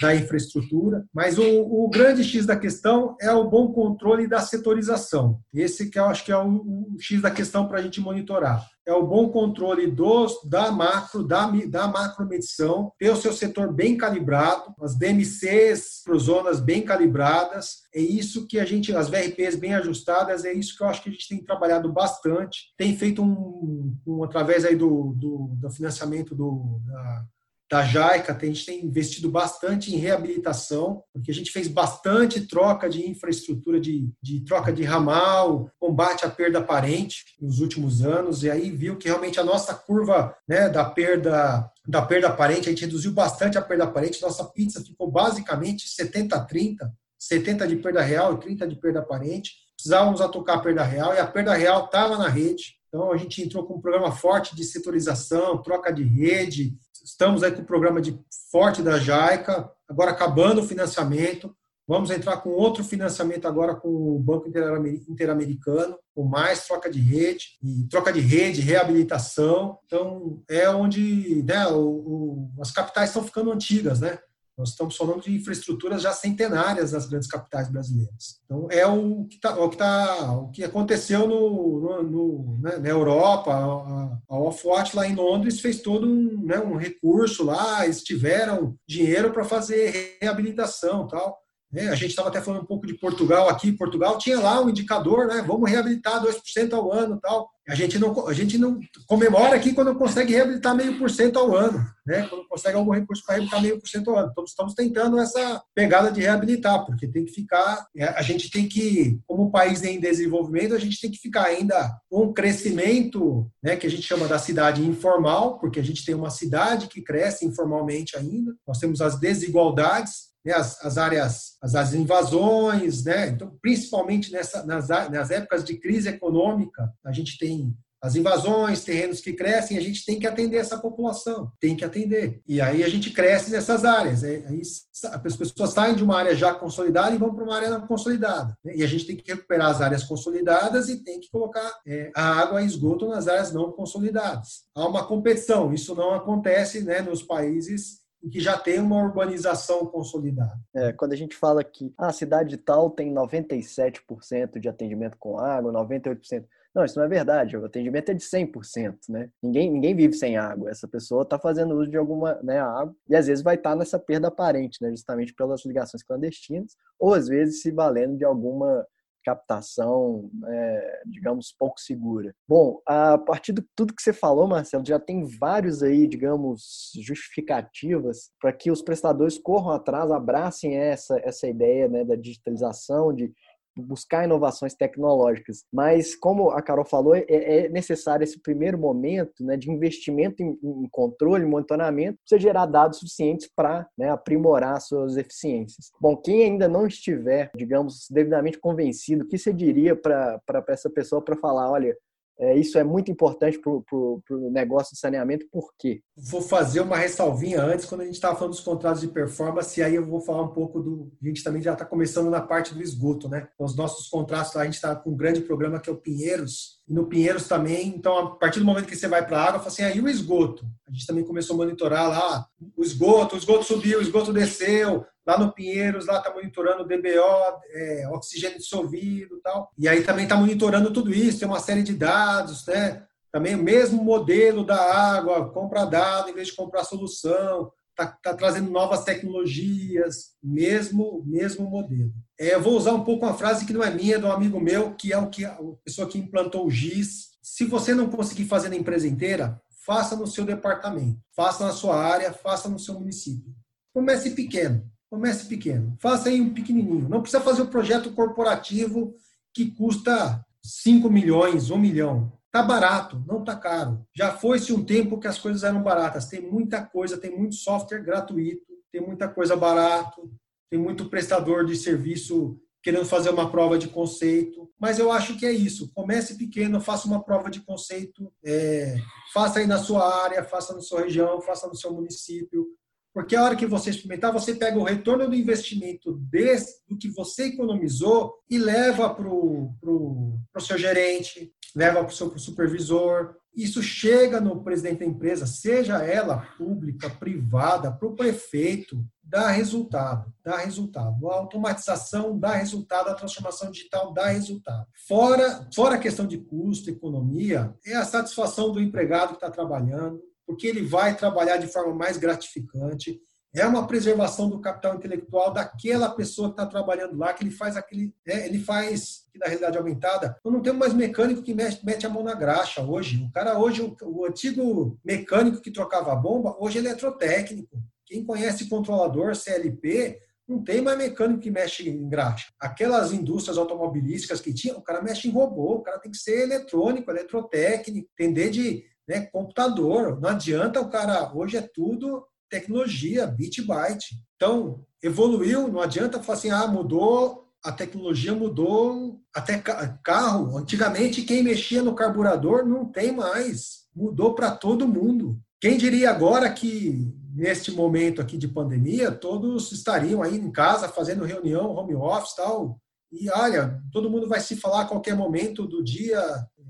da infraestrutura. Mas o, o, grande X da questão é o bom controle da setorização. Esse que eu acho que é o, o X da questão para a gente monitorar é o bom controle dos, da macro, da, da macro medição, ter o seu setor bem calibrado, as DMCs para zonas bem calibradas, é isso que a gente, as VRPs bem ajustadas, é isso que eu acho que a gente tem trabalhado bastante, tem feito um, um através aí do, do, do financiamento do, da, da JAICA, a gente tem investido bastante em reabilitação, porque a gente fez bastante troca de infraestrutura, de, de troca de ramal, combate à perda aparente nos últimos anos, e aí viu que realmente a nossa curva né, da perda da perda aparente, a gente reduziu bastante a perda aparente, nossa pizza ficou basicamente 70-30, 70 de perda real e 30 de perda aparente. Precisávamos atocar a perda real e a perda real estava na rede. Então a gente entrou com um programa forte de setorização, troca de rede, Estamos aí com o programa de forte da JAICA, agora acabando o financiamento. Vamos entrar com outro financiamento agora com o Banco Interamericano, com mais troca de rede, e troca de rede, reabilitação. Então, é onde né, o, o, as capitais estão ficando antigas, né? Nós estamos falando de infraestruturas já centenárias nas grandes capitais brasileiras. Então, é o que, tá, o que, tá, o que aconteceu no, no, no né, na Europa. A, a Off-Watch lá em Londres fez todo um, né, um recurso lá, eles tiveram dinheiro para fazer reabilitação tal. É, a gente estava até falando um pouco de Portugal aqui. Portugal tinha lá um indicador, né? Vamos reabilitar 2% ao ano tal. A gente não, a gente não comemora aqui quando consegue reabilitar meio por cento ao ano, né? Quando consegue algum recurso para reabilitar meio por cento ao ano. Então, estamos tentando essa pegada de reabilitar, porque tem que ficar, é, a gente tem que, como país em desenvolvimento, a gente tem que ficar ainda com um crescimento, né? Que a gente chama da cidade informal, porque a gente tem uma cidade que cresce informalmente ainda. Nós temos as desigualdades né, as, as, áreas, as, as, invasões, né? Então, principalmente nessa, nas, nas épocas de crise econômica, a gente tem as invasões, terrenos que crescem, a gente tem que atender essa população, tem que atender. E aí a gente cresce nessas áreas. Aí as pessoas saem de uma área já consolidada e vão para uma área não consolidada. Né? E a gente tem que recuperar as áreas consolidadas e tem que colocar é, a água e esgoto nas áreas não consolidadas. Há uma competição, isso não acontece né, nos países que já tem uma urbanização consolidada. É, quando a gente fala que ah, a cidade tal tem 97% de atendimento com água, 98%. Não, isso não é verdade. O atendimento é de 100%, né? Ninguém, ninguém vive sem água. Essa pessoa está fazendo uso de alguma né, água e às vezes vai estar tá nessa perda aparente, né? Justamente pelas ligações clandestinas ou às vezes se valendo de alguma captação, é, digamos, pouco segura. Bom, a partir de tudo que você falou, Marcelo, já tem vários aí, digamos, justificativas para que os prestadores corram atrás, abracem essa, essa ideia né, da digitalização, de buscar inovações tecnológicas. Mas, como a Carol falou, é, é necessário esse primeiro momento né, de investimento em, em controle, monitoramento, para gerar dados suficientes para né, aprimorar suas eficiências. Bom, quem ainda não estiver, digamos, devidamente convencido, o que você diria para essa pessoa para falar, olha, É, isso é muito importante para o negócio de saneamento, por quê? Vou fazer uma ressalvinha antes, quando a gente estava falando dos contratos de performance, e aí eu vou falar um pouco do. A gente também já está começando na parte do esgoto, né? Então, os nossos contratos a gente está com um grande programa que é o Pinheiros, no Pinheiros também, então, a partir do momento que você vai para a água, fala assim, aí ah, o esgoto? A gente também começou a monitorar lá o esgoto, o esgoto subiu, o esgoto desceu, lá no Pinheiros, lá está monitorando o DBO, é, oxigênio dissolvido e tal. E aí também está monitorando tudo isso, tem uma série de dados, né? Também o mesmo modelo da água, compra dado em vez de comprar solução, está tá trazendo novas tecnologias, mesmo mesmo modelo. É, eu vou usar um pouco uma frase que não é minha, é de um amigo meu, que é o que a pessoa que implantou o GIS. Se você não conseguir fazer na empresa inteira, faça no seu departamento, faça na sua área, faça no seu município. Comece pequeno. Comece pequeno. Faça aí um pequenininho. Não precisa fazer um projeto corporativo que custa 5 milhões, 1 milhão. Tá barato, não tá caro. Já foi-se um tempo que as coisas eram baratas. Tem muita coisa, tem muito software gratuito, tem muita coisa barato, tem muito prestador de serviço querendo fazer uma prova de conceito. Mas eu acho que é isso. Comece pequeno, faça uma prova de conceito, é, faça aí na sua área, faça na sua região, faça no seu município, porque a hora que você experimentar, você pega o retorno do investimento desse, do que você economizou e leva para o seu gerente, leva para o seu supervisor. Isso chega no presidente da empresa, seja ela pública, privada, para o prefeito, dá resultado, dá resultado. A automatização dá resultado, a transformação digital dá resultado. Fora, fora a questão de custo, economia, é a satisfação do empregado que está trabalhando, porque ele vai trabalhar de forma mais gratificante. É uma preservação do capital intelectual daquela pessoa que está trabalhando lá, que ele faz aquele, é, ele faz na realidade aumentada. Eu não tenho mais mecânico que mete, mete a mão na graxa hoje. O cara hoje, o, o antigo mecânico que trocava a bomba, hoje é eletrotécnico. Quem conhece controlador CLP não tem mais mecânico que mexe em graxa. Aquelas indústrias automobilísticas que tinha, o cara mexe em robô, o cara tem que ser eletrônico, eletrotécnico, entender de né? Computador, não adianta o cara, hoje é tudo tecnologia, bit byte. Então, evoluiu, não adianta falar assim, ah, mudou, a tecnologia mudou, até carro, antigamente quem mexia no carburador não tem mais, mudou para todo mundo. Quem diria agora que neste momento aqui de pandemia, todos estariam aí em casa fazendo reunião, home office tal, e olha, todo mundo vai se falar a qualquer momento do dia,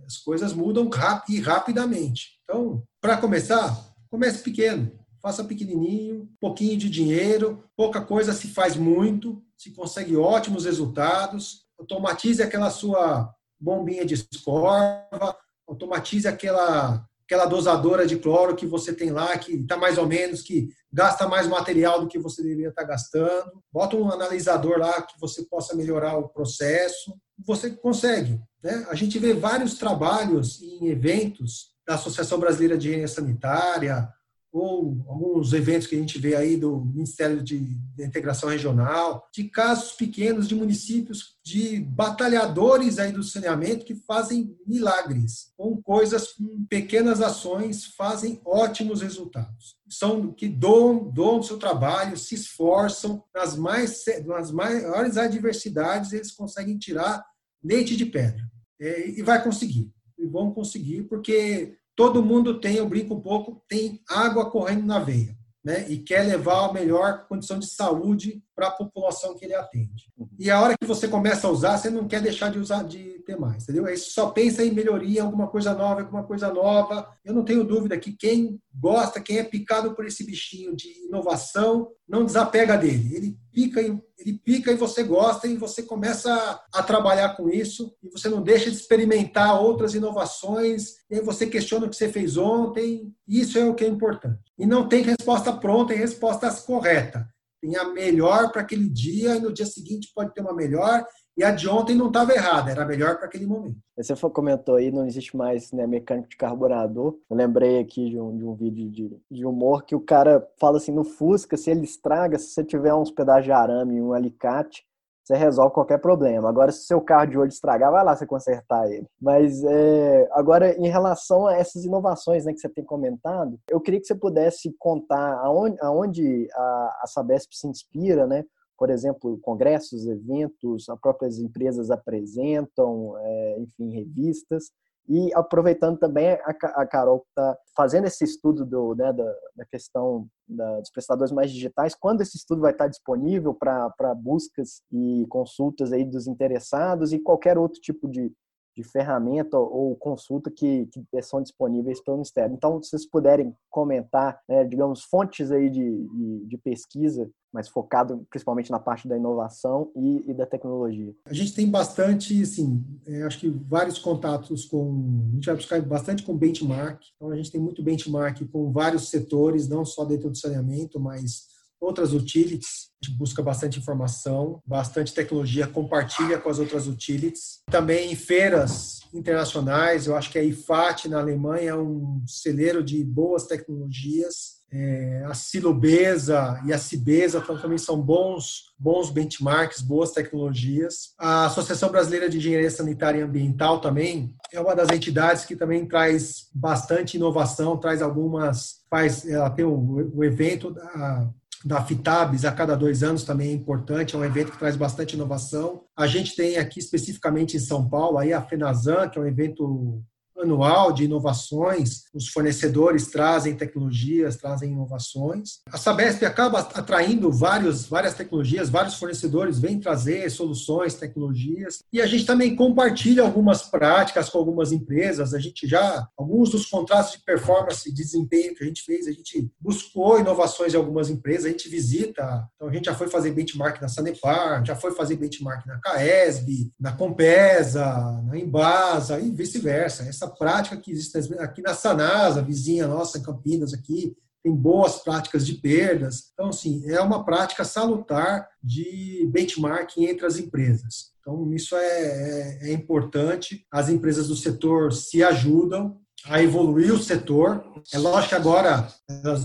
as coisas mudam e rapidamente. Então, para começar, comece pequeno, faça pequenininho, pouquinho de dinheiro, pouca coisa se faz muito, se consegue ótimos resultados, automatize aquela sua bombinha de escorva, automatize aquela aquela dosadora de cloro que você tem lá, que está mais ou menos, que gasta mais material do que você deveria estar tá gastando. Bota um analisador lá que você possa melhorar o processo. Você consegue. Né? A gente vê vários trabalhos em eventos da Associação Brasileira de Higiene Sanitária, ou alguns eventos que a gente vê aí do Ministério de, Integração Regional, de casos pequenos de municípios, de batalhadores aí do saneamento que fazem milagres, com coisas, com pequenas ações, fazem ótimos resultados. São que doam, doam seu trabalho, se esforçam, nas, mais, nas maiores adversidades eles conseguem tirar leite de pedra. É, e vai conseguir, e vão conseguir, porque todo mundo tem, eu brinco um pouco, tem água correndo na veia. Né, e quer levar a melhor condição de saúde para a população que ele atende. Uhum. E a hora que você começa a usar, você não quer deixar de usar, de ter mais, entendeu? Aí você só pensa em melhoria, alguma coisa nova, alguma coisa nova. Eu não tenho dúvida que quem gosta, quem é picado por esse bichinho de inovação, não desapega dele. Ele pica, ele pica e você gosta e você começa a trabalhar com isso e você não deixa de experimentar outras inovações e aí você questiona o que você fez ontem. Isso é o que é importante. E não tem resposta pronta, tem resposta correta. Tem a melhor para aquele dia e no dia seguinte pode ter uma melhor e a de ontem não estava errada, era melhor para aquele momento. Você comentou aí, não existe mais né, mecânico de carburador. Eu lembrei aqui de um, de um vídeo de, de, humor que o cara fala assim: no Fusca, se ele estraga, se você tiver uns pedaços de arame e um alicate, você resolve qualquer problema. Agora, se o seu carro de olho estragar, vai lá você consertar ele. Mas é, agora, em relação a essas inovações né, que você tem comentado, eu queria que você pudesse contar aonde, aonde a, a Sabesp se inspira, né? por exemplo, congressos, eventos, as próprias empresas apresentam, é, enfim, revistas, E aproveitando também a, Carol que está fazendo esse estudo do, né, da, da questão da, dos prestadores mais digitais, quando esse estudo vai estar disponível para buscas e consultas aí dos interessados e qualquer outro tipo de, de ferramenta ou consulta que, que são disponíveis pelo Ministério. Então, se vocês puderem comentar, né, digamos, fontes aí de, de, de, pesquisa, mas focado principalmente na parte da inovação e, e da tecnologia. A gente tem bastante, assim, é, acho que vários contatos com, a gente vai buscar bastante com benchmark, então a gente tem muito benchmark com vários setores, não só dentro do saneamento, mas outras utilities, a gente busca bastante informação, bastante tecnologia, compartilha com as outras utilities. Também em feiras internacionais, eu acho que a IFAT na Alemanha é um celeiro de boas tecnologias. É, a Silobesa e a Cibesa também são bons, bons benchmarks, boas tecnologias. A Associação Brasileira de Engenharia Sanitária e Ambiental também é uma das entidades que também traz bastante inovação, traz algumas, faz, ela tem o, o evento da da FITABS a cada dois anos também é importante, é um evento que traz bastante inovação. A gente tem aqui especificamente em São Paulo aí a FENAZAN, que é um evento anual de inovações, os fornecedores trazem tecnologias, trazem inovações. A Sabesp acaba atraindo vários, várias tecnologias, vários fornecedores vêm trazer soluções, tecnologias, e a gente também compartilha algumas práticas com algumas empresas. A gente já, alguns dos contratos de performance e desempenho que a gente fez, a gente buscou inovações em algumas empresas, a gente visita, então a gente já foi fazer benchmark na Sanepar, já foi fazer benchmark na CAESB, na Compesa, na Embasa e vice-versa. Essa essa prática que existe aqui na Sanasa, vizinha nossa em Campinas aqui, tem boas práticas de perdas. Então, assim, é uma prática salutar de benchmarking entre as empresas. Então, isso é, é, é importante. As empresas do setor se ajudam a evoluir o setor. É lógico que agora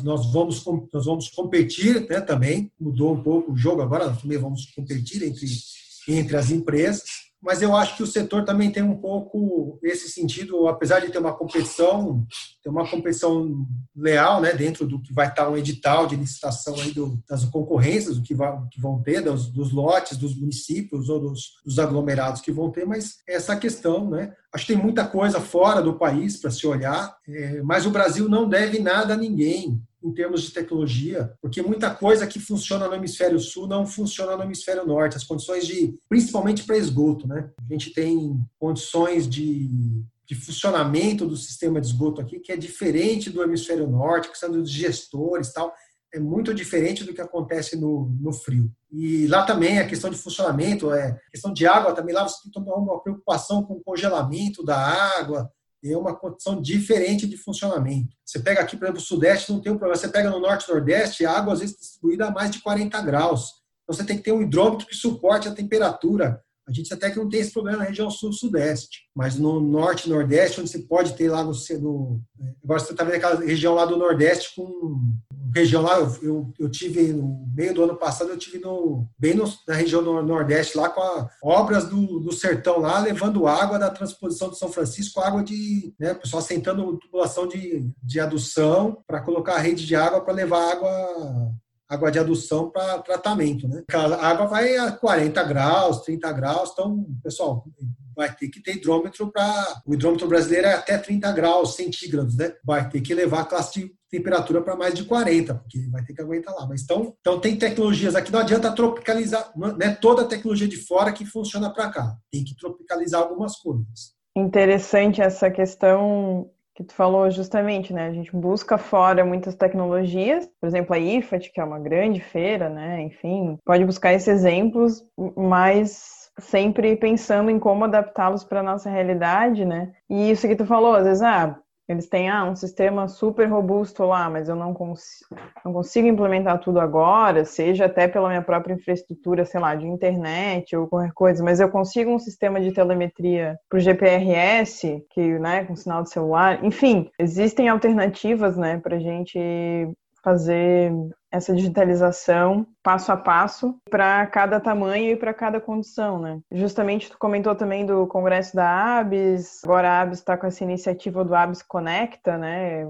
nós, vamos, nós vamos competir né, também, mudou um pouco o jogo, agora nós também vamos competir entre, entre as empresas mas eu acho que o setor também tem um pouco esse sentido, apesar de ter uma competição, ter uma competição leal, né, dentro do que vai estar um edital de licitação aí do, das concorrências, do que, vai, que vão ter, dos, dos, lotes, dos municípios ou dos, dos, aglomerados que vão ter, mas essa questão, né, acho que tem muita coisa fora do país para se olhar, é, mas o Brasil não deve nada a ninguém em termos de tecnologia, porque muita coisa que funciona no hemisfério sul não funciona no hemisfério norte. As condições de, principalmente para esgoto, né? A gente tem condições de, de funcionamento do sistema de esgoto aqui que é diferente do hemisfério norte, que são dos gestores, tal. É muito diferente do que acontece no, no frio. E lá também a questão de funcionamento, é questão de água também lá você tem que tomar uma preocupação com o congelamento da água, é uma condição diferente de funcionamento. Você pega aqui, por exemplo, o Sudeste não tem um problema. Você pega no Norte e Nordeste, a água às vezes distribuída a mais de 40 graus. Então você tem que ter um hidrômetro que suporte a temperatura. A gente até que não tem esse problema na região sul-sudeste, mas no norte nordeste, onde você pode ter lá no, no agora você está vendo aquela região lá do nordeste com região lá, eu, eu, eu, tive no meio do ano passado, eu tive no, bem no, na região do Nordeste lá com a, obras do, do sertão lá, levando água da transposição de São Francisco, água de, né, pessoal sentando tubulação de, de adução para colocar a rede de água para levar água água de adução para tratamento, né? A água vai a 40 graus, 30 graus, então, pessoal, vai ter que ter hidrômetro para. O hidrômetro brasileiro é até 30 graus centígrados, né? Vai ter que levar a classe de temperatura para mais de 40, porque vai ter que aguentar lá. Mas então, então tem tecnologias aqui, não adianta tropicalizar, não é toda a tecnologia de fora que funciona para cá. Tem que tropicalizar algumas coisas. Interessante essa questão que tu falou justamente, né? A gente busca fora muitas tecnologias, por exemplo, a IFAT, que é uma grande feira, né? Enfim, pode buscar esses exemplos, mas sempre pensando em como adaptá-los para nossa realidade, né? E isso que tu falou, às vezes, ah, eles têm ah, um sistema super robusto lá, mas eu não, cons não consigo implementar tudo agora, seja até pela minha própria infraestrutura, sei lá, de internet ou qualquer coisa, mas eu consigo um sistema de telemetria para o GPRS, que, né, com sinal de celular, enfim, existem alternativas, né, para a gente fazer essa digitalização passo a passo para cada tamanho e para cada condição, né? Justamente tu comentou também do congresso da ABS, agora a ABS está com essa iniciativa do ABS Conecta, né?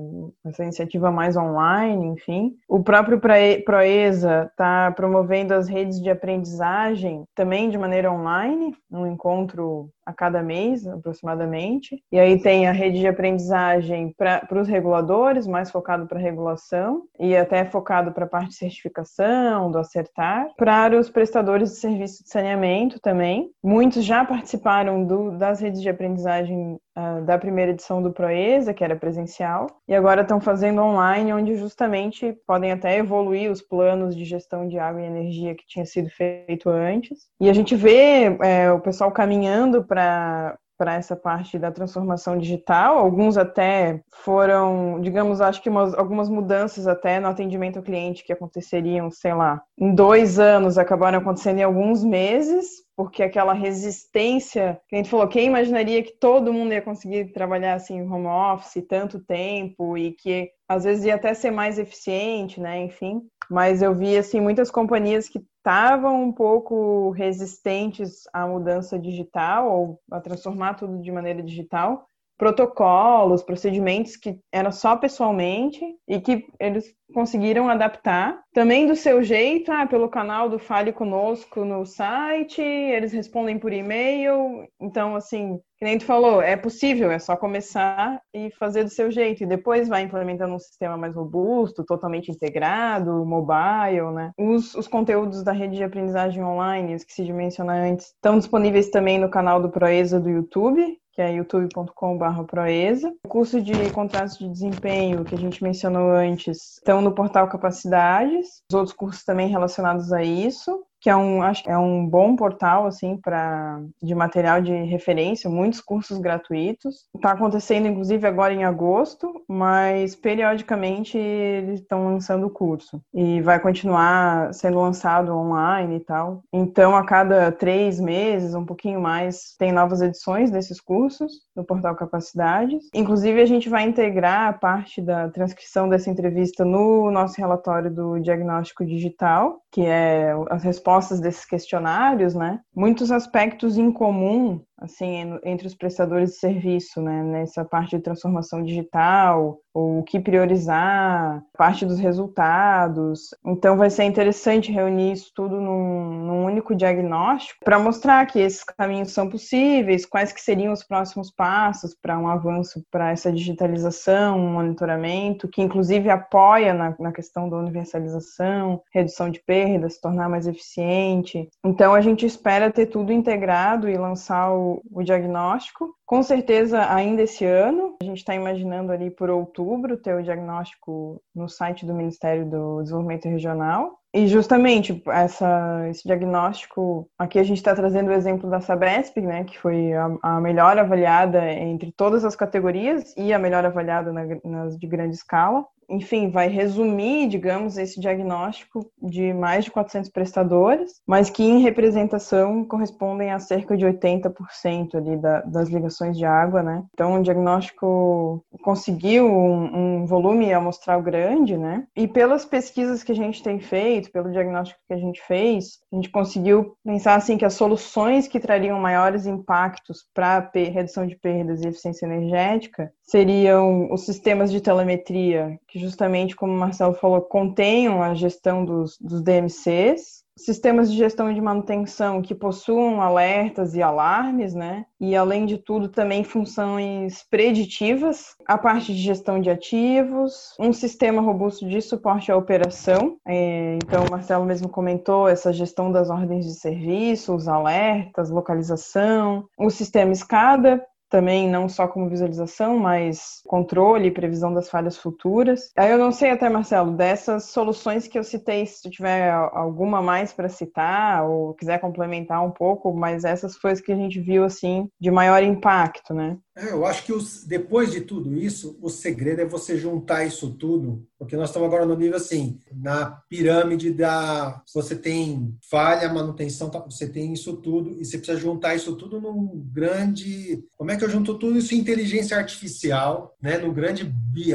Essa iniciativa mais online, enfim. O próprio Proesa está promovendo as redes de aprendizagem também de maneira online, um encontro a cada mês, aproximadamente. E aí tem a rede de aprendizagem para os reguladores, mais focado para regulação, e até focado para parte de certificação, do acertar. Para os prestadores de serviço de saneamento também. Muitos já participaram do, das redes de aprendizagem uh, da primeira edição do Proesa, que era presencial, e agora estão fazendo online, onde justamente podem até evoluir os planos de gestão de água e energia que tinha sido feito antes. E a gente vê é, o pessoal caminhando para para essa parte da transformação digital. Alguns até foram, digamos, acho que umas, algumas mudanças até no atendimento ao cliente que aconteceriam, sei lá, em dois anos, acabaram acontecendo em alguns meses, porque aquela resistência, que a gente falou, quem imaginaria que todo mundo ia conseguir trabalhar assim home office tanto tempo e que às vezes ia até ser mais eficiente, né? Enfim, mas eu vi assim muitas companhias que estavam um pouco resistentes à mudança digital ou a transformar tudo de maneira digital, protocolos, procedimentos que era só pessoalmente e que eles conseguiram adaptar. Também do seu jeito, ah, pelo canal do Fale Conosco no site, eles respondem por e-mail, então assim, que nem tu falou, é possível, é só começar e fazer do seu jeito, e depois vai implementando um sistema mais robusto, totalmente integrado, mobile, né? Os, os conteúdos da rede de aprendizagem online, esqueci de mencionar antes, estão disponíveis também no canal do Proeza do YouTube, que é youtube.com.br proeza. O curso de contratos de desempenho, que a gente mencionou antes, estão no portal Capacidades. Os outros cursos também relacionados a isso que é um, acho é um bom portal assim para de material de referência, muitos cursos gratuitos. Está acontecendo inclusive agora em agosto, mas periodicamente eles estão lançando o curso e vai continuar sendo lançado online e tal. Então a cada três meses, um pouquinho mais, tem novas edições desses cursos no portal Capacidades. Inclusive a gente vai integrar a parte da transcrição dessa entrevista no nosso relatório do diagnóstico digital, que é as respostas respostas desses questionários, né, muitos aspectos em comum assim, entre os prestadores de serviço, né, nessa parte de transformação digital, o que priorizar, parte dos resultados. Então, vai ser interessante reunir isso tudo num, num único diagnóstico para mostrar que esses caminhos são possíveis, quais que seriam os próximos passos para um avanço para essa digitalização, um monitoramento, que inclusive apoia na, na questão da universalização, redução de perdas, tornar mais eficiente. Então, a gente espera ter tudo integrado e lançar o o, diagnóstico. Com certeza, ainda esse ano, a gente está imaginando ali por outubro ter o diagnóstico no site do Ministério do Desenvolvimento Regional. E justamente essa, esse diagnóstico, aqui a gente está trazendo o exemplo da Sabesp, né, que foi a, a, melhor avaliada entre todas as categorias e a melhor avaliada na, nas de grande escala enfim, vai resumir, digamos, esse diagnóstico de mais de 400 prestadores, mas que em representação correspondem a cerca de 80% ali da, das ligações de água, né? Então, o diagnóstico conseguiu um, um volume amostral grande, né? E pelas pesquisas que a gente tem feito, pelo diagnóstico que a gente fez, a gente conseguiu pensar assim que as soluções que trariam maiores impactos para redução de perdas e eficiência energética seriam os sistemas de telemetria, que justamente, como o Marcelo falou, contenham a gestão dos, dos DMCs, sistemas de gestão e de manutenção que possuam alertas e alarmes, né? E além de tudo, também funções preditivas, a parte de gestão de ativos, um sistema robusto de suporte à operação. É, então, o Marcelo mesmo comentou essa gestão das ordens de serviço, os alertas, localização, o sistema SCADA também não só como visualização, mas controle e previsão das falhas futuras. Aí eu não sei até, Marcelo, dessas soluções que eu citei, se tu tiver alguma mais para citar ou quiser complementar um pouco, mas essas foi as que a gente viu assim de maior impacto, né? É, eu acho que os, depois de tudo isso, o segredo é você juntar isso tudo, porque nós estamos agora no nível assim, na pirâmide da. Você tem falha, manutenção, tá, você tem isso tudo, e você precisa juntar isso tudo num grande. Como é que eu junto tudo isso em inteligência artificial, né, no grande BI?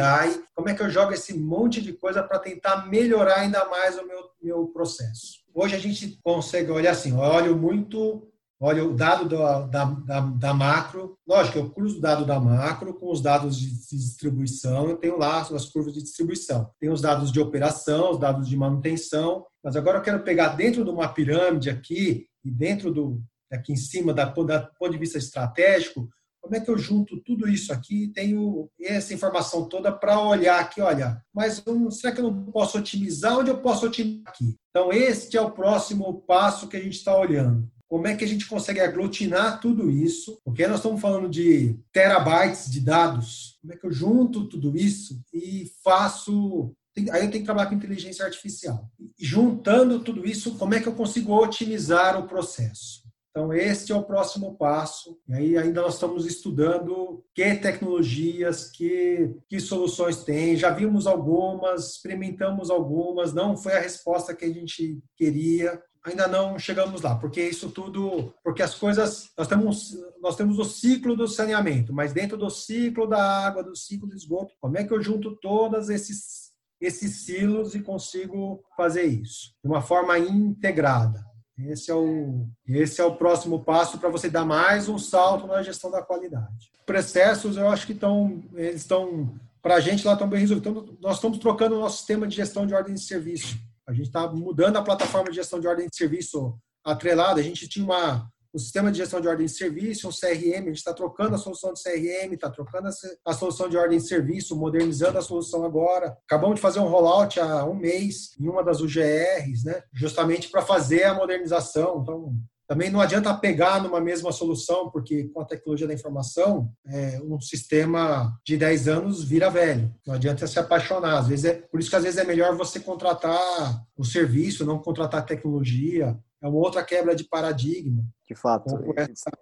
Como é que eu jogo esse monte de coisa para tentar melhorar ainda mais o meu, meu processo? Hoje a gente consegue olhar assim, eu olho muito Olha, o dado da, da, da, da, macro, lógico, eu cruzo o dado da macro com os dados de distribuição, eu tenho lá as curvas de distribuição. Tem os dados de operação, os dados de manutenção, mas agora eu quero pegar dentro de uma pirâmide aqui, e dentro do, aqui em cima, da, da ponto de vista estratégico, como é que eu junto tudo isso aqui tenho essa informação toda para olhar aqui, olha, mas será que eu não posso otimizar? Onde eu posso otimizar aqui? Então, este é o próximo passo que a gente está olhando como é que a gente consegue aglutinar tudo isso, porque nós estamos falando de terabytes de dados, como é que eu junto tudo isso e faço. Aí eu tenho que trabalhar com inteligência artificial. Juntando tudo isso, como é que eu consigo otimizar o processo? Então, este é o próximo passo. E aí ainda nós estamos estudando que tecnologias, que, que soluções tem. Já vimos algumas, experimentamos algumas, não foi a resposta que a gente queria ainda não chegamos lá, porque isso tudo, porque as coisas, nós temos, nós temos o ciclo do saneamento, mas dentro do ciclo da água, do ciclo do esgoto, como é que eu junto todos esses esses silos e consigo fazer isso de uma forma integrada? Esse é o, esse é o próximo passo para você dar mais um salto na gestão da qualidade. Processos, eu acho que estão, eles estão, para a gente lá estão bem resolvidos. Então, nós estamos trocando o nosso sistema de gestão de ordem de serviço a gente está mudando a plataforma de gestão de ordem de serviço atrelada. A gente tinha uma, um sistema de gestão de ordem de serviço, um CRM, a gente está trocando a solução de CRM, está trocando a, solução de ordem de serviço, modernizando a solução agora. Acabamos de fazer um rollout há um mês em uma das UGRs, né? justamente para fazer a modernização. Então, também não adianta pegar numa mesma solução, porque com a tecnologia da informação, é, um sistema de 10 anos vira velho. Não adianta se apaixonar. Às vezes é, por isso que às vezes é melhor você contratar o serviço, não contratar tecnologia. É uma outra quebra de paradigma. De fato.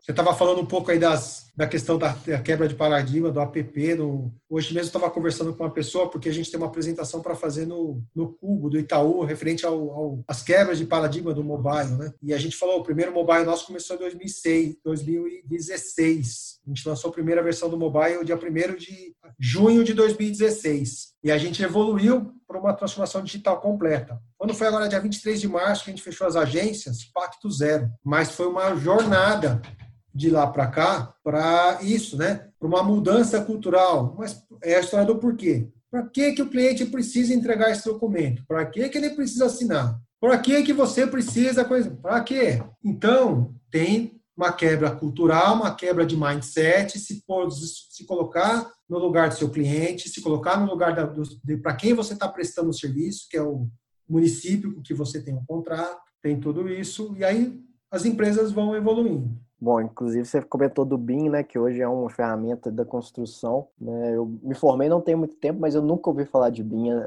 Você estava falando um pouco aí das, da questão da, da quebra de paradigma, do app. No, hoje mesmo estava conversando com uma pessoa, porque a gente tem uma apresentação para fazer no, no Cubo, do Itaú, referente ao, ao, às quebras de paradigma do mobile. Né? E a gente falou, o primeiro mobile nosso começou em 2006, 2016. A gente lançou a primeira versão do mobile dia 1 de junho de 2016. E a gente evoluiu para uma transformação digital completa. Quando foi agora dia 23 de março que a gente fechou as agências, pacto zero. Mas foi uma jornada de lá para cá para isso, né? Para uma mudança cultural. Mas é a história do porquê. Para que, que o cliente precisa entregar esse documento? Para que, que ele precisa assinar? Para que, que você precisa coisa? Para quê? Então, tem uma quebra cultural, uma quebra de mindset, se, se colocar no lugar do seu cliente, se colocar no lugar para quem você está prestando o serviço, que é o município com que você tem um contrato, tem tudo isso, e aí as empresas vão evoluindo. Bom, inclusive você comentou do BIM, né, que hoje é uma ferramenta da construção. Né? Eu me formei não tem muito tempo, mas eu nunca ouvi falar de BIM uh,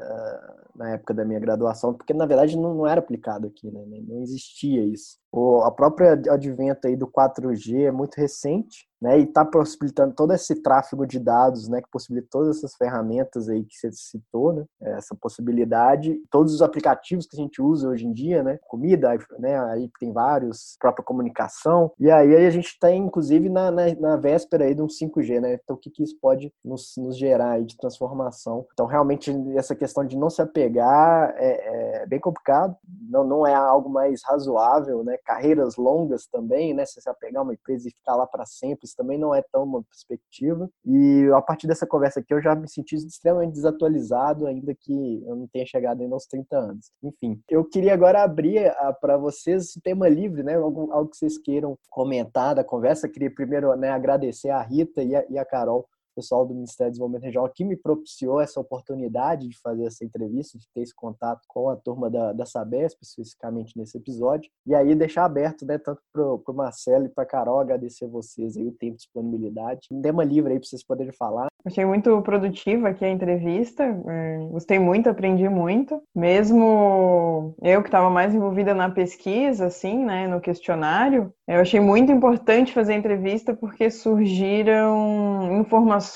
na época da minha graduação, porque na verdade não, não era aplicado aqui, né? não existia isso. O, a própria advento aí do 4G é muito recente, né, e está possibilitando todo esse tráfego de dados, né, que possibilita todas essas ferramentas aí que você citou, né, essa possibilidade, todos os aplicativos que a gente usa hoje em dia, né, comida, né, aí tem vários, própria comunicação, e aí, a gente está inclusive na, na, na, véspera aí de um 5G, né, então o que, que isso pode nos, nos gerar aí de transformação. Então realmente essa questão de não se apegar é, é bem complicado, não, não é algo mais razoável, né, carreiras longas também, né, se você apegar uma empresa e ficar lá para sempre, isso também não é tão uma perspectiva. E a partir dessa conversa aqui eu já me senti extremamente desatualizado, ainda que eu não tenha chegado ainda aos 30 anos. Enfim, eu queria agora abrir para vocês o tema livre, né, algo, algo que vocês queiram comentar da conversa. Eu queria primeiro né, agradecer a Rita e a, e a Carol pessoal do Ministério do Desenvolvimento Regional que me propiciou essa oportunidade de fazer essa entrevista, de ter esse contato com a turma da, da Sabesp, especificamente nesse episódio. E aí deixar aberto, né, tanto para o Marcelo e para a Carol, agradecer vocês aí o tempo de disponibilidade. Um tema livre aí para vocês poderem falar. Achei muito produtiva aqui a entrevista, é, gostei muito, aprendi muito. Mesmo eu que estava mais envolvida na pesquisa, assim, né, no questionário, eu achei muito importante fazer a entrevista porque surgiram informações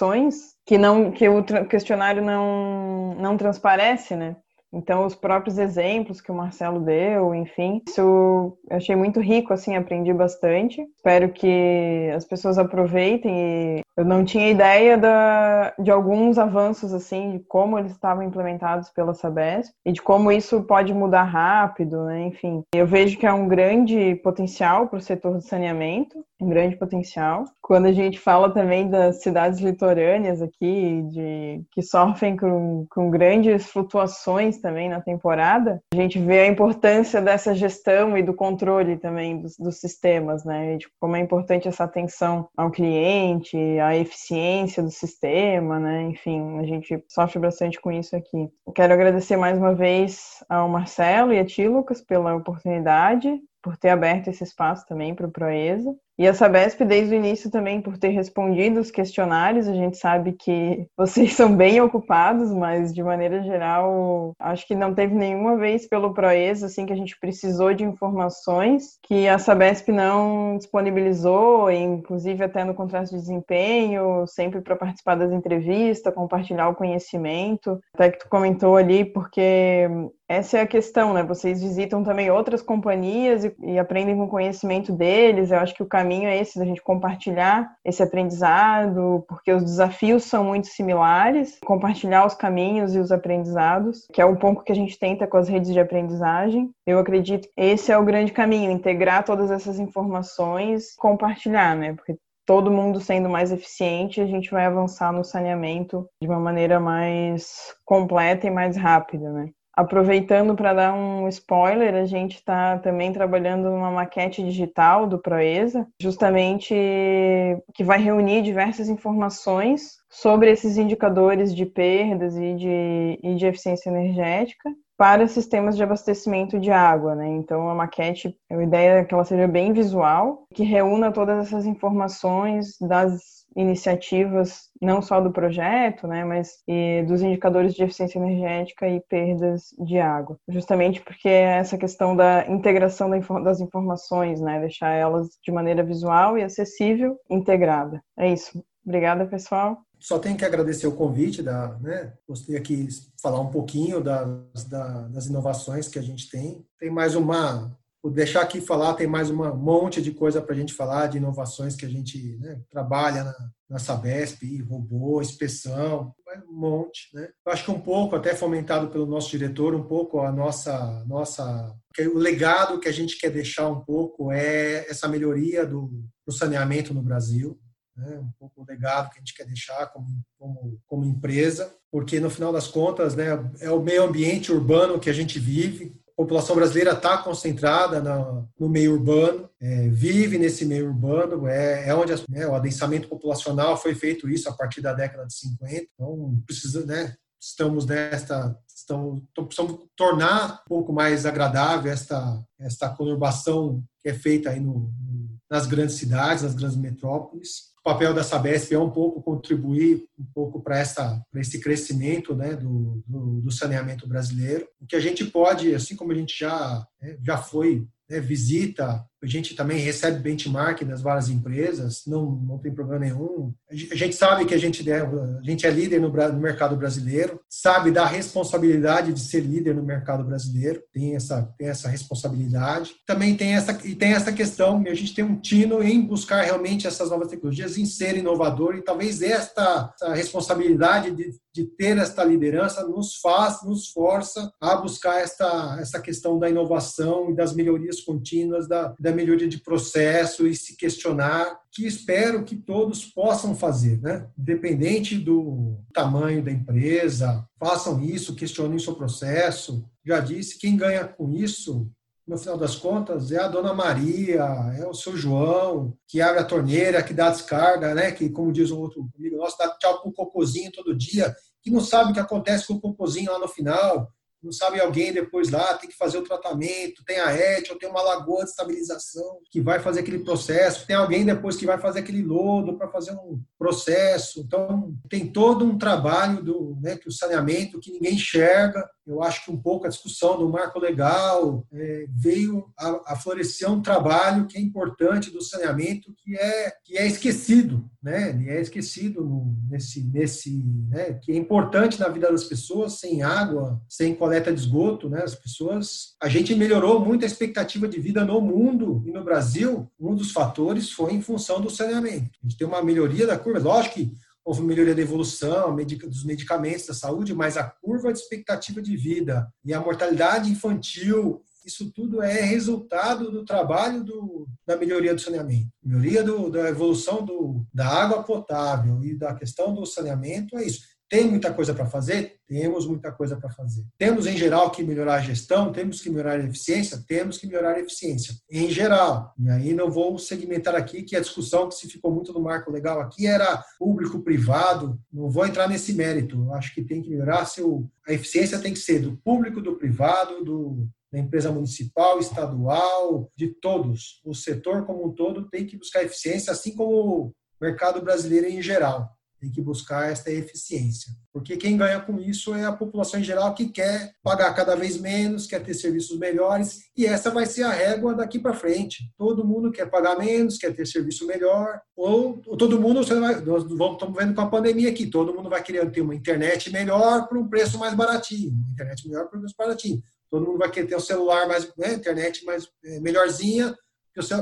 que não que o questionário não, não transparece, né? Então, os próprios exemplos que o Marcelo deu, enfim, isso eu achei muito rico, assim, aprendi bastante. Espero que as pessoas aproveitem e eu não tinha ideia da, de alguns avanços, assim, de como eles estavam implementados pela Sabesp e de como isso pode mudar rápido, né? Enfim, eu vejo que é um grande potencial para o setor do saneamento, um grande potencial. Quando a gente fala também das cidades litorâneas aqui, de que sofrem com, com grandes flutuações também na temporada, a gente vê a importância dessa gestão e do controle também dos, dos sistemas, né? De como é importante essa atenção ao cliente, a eficiência do sistema, né? Enfim, a gente sofre bastante com isso aqui. Quero agradecer mais uma vez ao Marcelo e a ti, Lucas, pela oportunidade, por ter aberto esse espaço também para o Proesa. E a Sabesp, desde o início, também por ter respondido os questionários, a gente sabe que vocês são bem ocupados, mas de maneira geral, acho que não teve nenhuma vez pelo Proesa assim que a gente precisou de informações que a Sabesp não disponibilizou, inclusive até no contrato de desempenho, sempre para participar das entrevistas, compartilhar o conhecimento. Até que tu comentou ali, porque essa é a questão, né? Vocês visitam também outras companhias e, e aprendem com o conhecimento deles. Eu acho que o caminho é esse, da gente compartilhar esse aprendizado, porque os desafios são muito similares, compartilhar os caminhos e os aprendizados, que é um ponto que a gente tenta com as redes de aprendizagem. Eu acredito que esse é o grande caminho, integrar todas essas informações, compartilhar, né? Porque todo mundo sendo mais eficiente, a gente vai avançar no saneamento de uma maneira mais completa e mais rápida, né? Aproveitando para dar um spoiler, a gente está também trabalhando numa maquete digital do Proesa, justamente que vai reunir diversas informações sobre esses indicadores de perdas e de, e de eficiência energética para sistemas de abastecimento de água, né? Então a maquete, a ideia é que ela seja bem visual, que reúna todas essas informações das iniciativas não só do projeto, né, mas dos indicadores de eficiência energética e perdas de água, justamente porque é essa questão da integração das informações, né, deixar elas de maneira visual e acessível, integrada. É isso. Obrigada, pessoal. Só tenho que agradecer o convite, da, né? Gostei aqui falar um pouquinho das, das inovações que a gente tem. Tem mais uma Vou deixar aqui falar, tem mais um monte de coisa para a gente falar, de inovações que a gente né, trabalha na, na Sabesp, robô, inspeção, um monte. Né? Eu acho que um pouco, até fomentado pelo nosso diretor, um pouco a nossa, nossa o legado que a gente quer deixar um pouco é essa melhoria do, do saneamento no Brasil. Né? Um pouco o legado que a gente quer deixar como, como, como empresa, porque no final das contas né, é o meio ambiente urbano que a gente vive, a população brasileira está concentrada no, no, meio urbano, é, vive nesse meio urbano, é, é onde as, né, o adensamento populacional foi feito isso a partir da década de 50. Então, precisa, né, estamos nesta estamos, precisamos tornar um pouco mais agradável esta esta conurbação que é feita aí no, nas grandes cidades, nas grandes metrópoles o papel da Sabesp é um pouco contribuir um pouco para essa para esse crescimento né, do, do, do, saneamento brasileiro. O que a gente pode, assim como a gente já né, já foi né, visita a gente também recebe benchmark das várias empresas, não, não tem problema nenhum. A gente sabe que a gente é, a gente é líder no, mercado brasileiro, sabe da responsabilidade de ser líder no mercado brasileiro, tem essa, tem essa responsabilidade. Também tem essa, e tem essa questão, a gente tem um tino em buscar realmente essas novas tecnologias, em ser inovador, e talvez esta, responsabilidade de, de ter esta liderança nos faz, nos força a buscar esta, essa questão da inovação e das melhorias contínuas da, da melhoria de processo e se questionar, que espero que todos possam fazer, né? Independente do tamanho da empresa, façam isso, questionem seu processo. Já disse, quem ganha com isso no final das contas, é a dona Maria, é o seu João, que abre a torneira, que dá descarga, né? Que, como diz um outro amigo nosso, dá tchau pro cocôzinho todo dia, que não sabe o que acontece com o cocôzinho lá no final, não sabe alguém depois lá, tem que fazer o tratamento, tem a ou tem uma lagoa de estabilização que vai fazer aquele processo, tem alguém depois que vai fazer aquele lodo para fazer um processo. Então, tem todo um trabalho do né, que o saneamento que ninguém enxerga, eu acho que um pouco a discussão do marco legal é, veio a, a, florescer um trabalho que é importante do saneamento que é que é esquecido, né? Ele é esquecido nesse nesse né? que é importante na vida das pessoas. Sem água, sem coleta de esgoto, né? As pessoas, a gente melhorou muito a expectativa de vida no mundo e no Brasil. Um dos fatores foi em função do saneamento. A gente tem uma melhoria da curva. Lógico que houve melhoria da evolução, dos medicamentos da saúde, mas a curva de expectativa de vida e a mortalidade infantil, isso tudo é resultado do trabalho do, da melhoria do saneamento. Melhoria do, da evolução do, da água potável e da questão do saneamento é isso. Tem muita coisa para fazer? Temos muita coisa para fazer. Temos, em geral, que melhorar a gestão, temos que melhorar a eficiência, temos que melhorar a eficiência, em geral. E aí não vou segmentar aqui, que a discussão que se ficou muito no marco legal aqui era público-privado, não vou entrar nesse mérito. Acho que tem que melhorar, seu, a eficiência tem que ser do público, do privado, do, da empresa municipal, estadual, de todos. O setor como um todo tem que buscar eficiência, assim como o mercado brasileiro em geral tem que buscar esta eficiência. Porque quem ganha com isso é a população em geral que quer pagar cada vez menos, quer ter serviços melhores, e essa vai ser a régua daqui para frente. Todo mundo quer pagar menos, quer ter serviço melhor, ou, ou todo mundo, vai, nós estamos vendo com a pandemia aqui, todo mundo vai querer ter uma internet melhor por um preço mais baratinho, uma internet melhor por um preço baratinho. Todo mundo vai querer ter um celular mais, né, internet mais é, melhorzinha,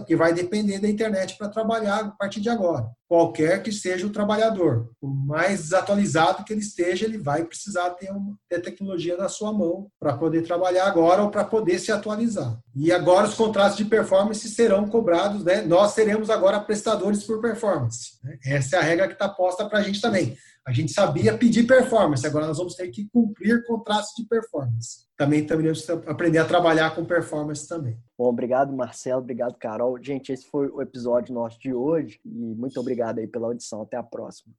que vai depender da internet para trabalhar a partir de agora. Qualquer que seja o trabalhador, o mais desatualizado que ele esteja, ele vai precisar ter, uma, ter tecnologia na sua mão para poder trabalhar agora ou para poder se atualizar. E agora os contratos de performance serão cobrados, né? nós seremos agora prestadores por performance. Né? Essa é a regra que está posta para a gente também. A gente sabia pedir performance, agora nós vamos ter que cumprir contratos de performance. Também teremos que aprender a trabalhar com performance também. Bom, obrigado Marcelo, obrigado Carol. Gente, esse foi o episódio nosso de hoje e muito obrigado aí pela audição. Até a próxima.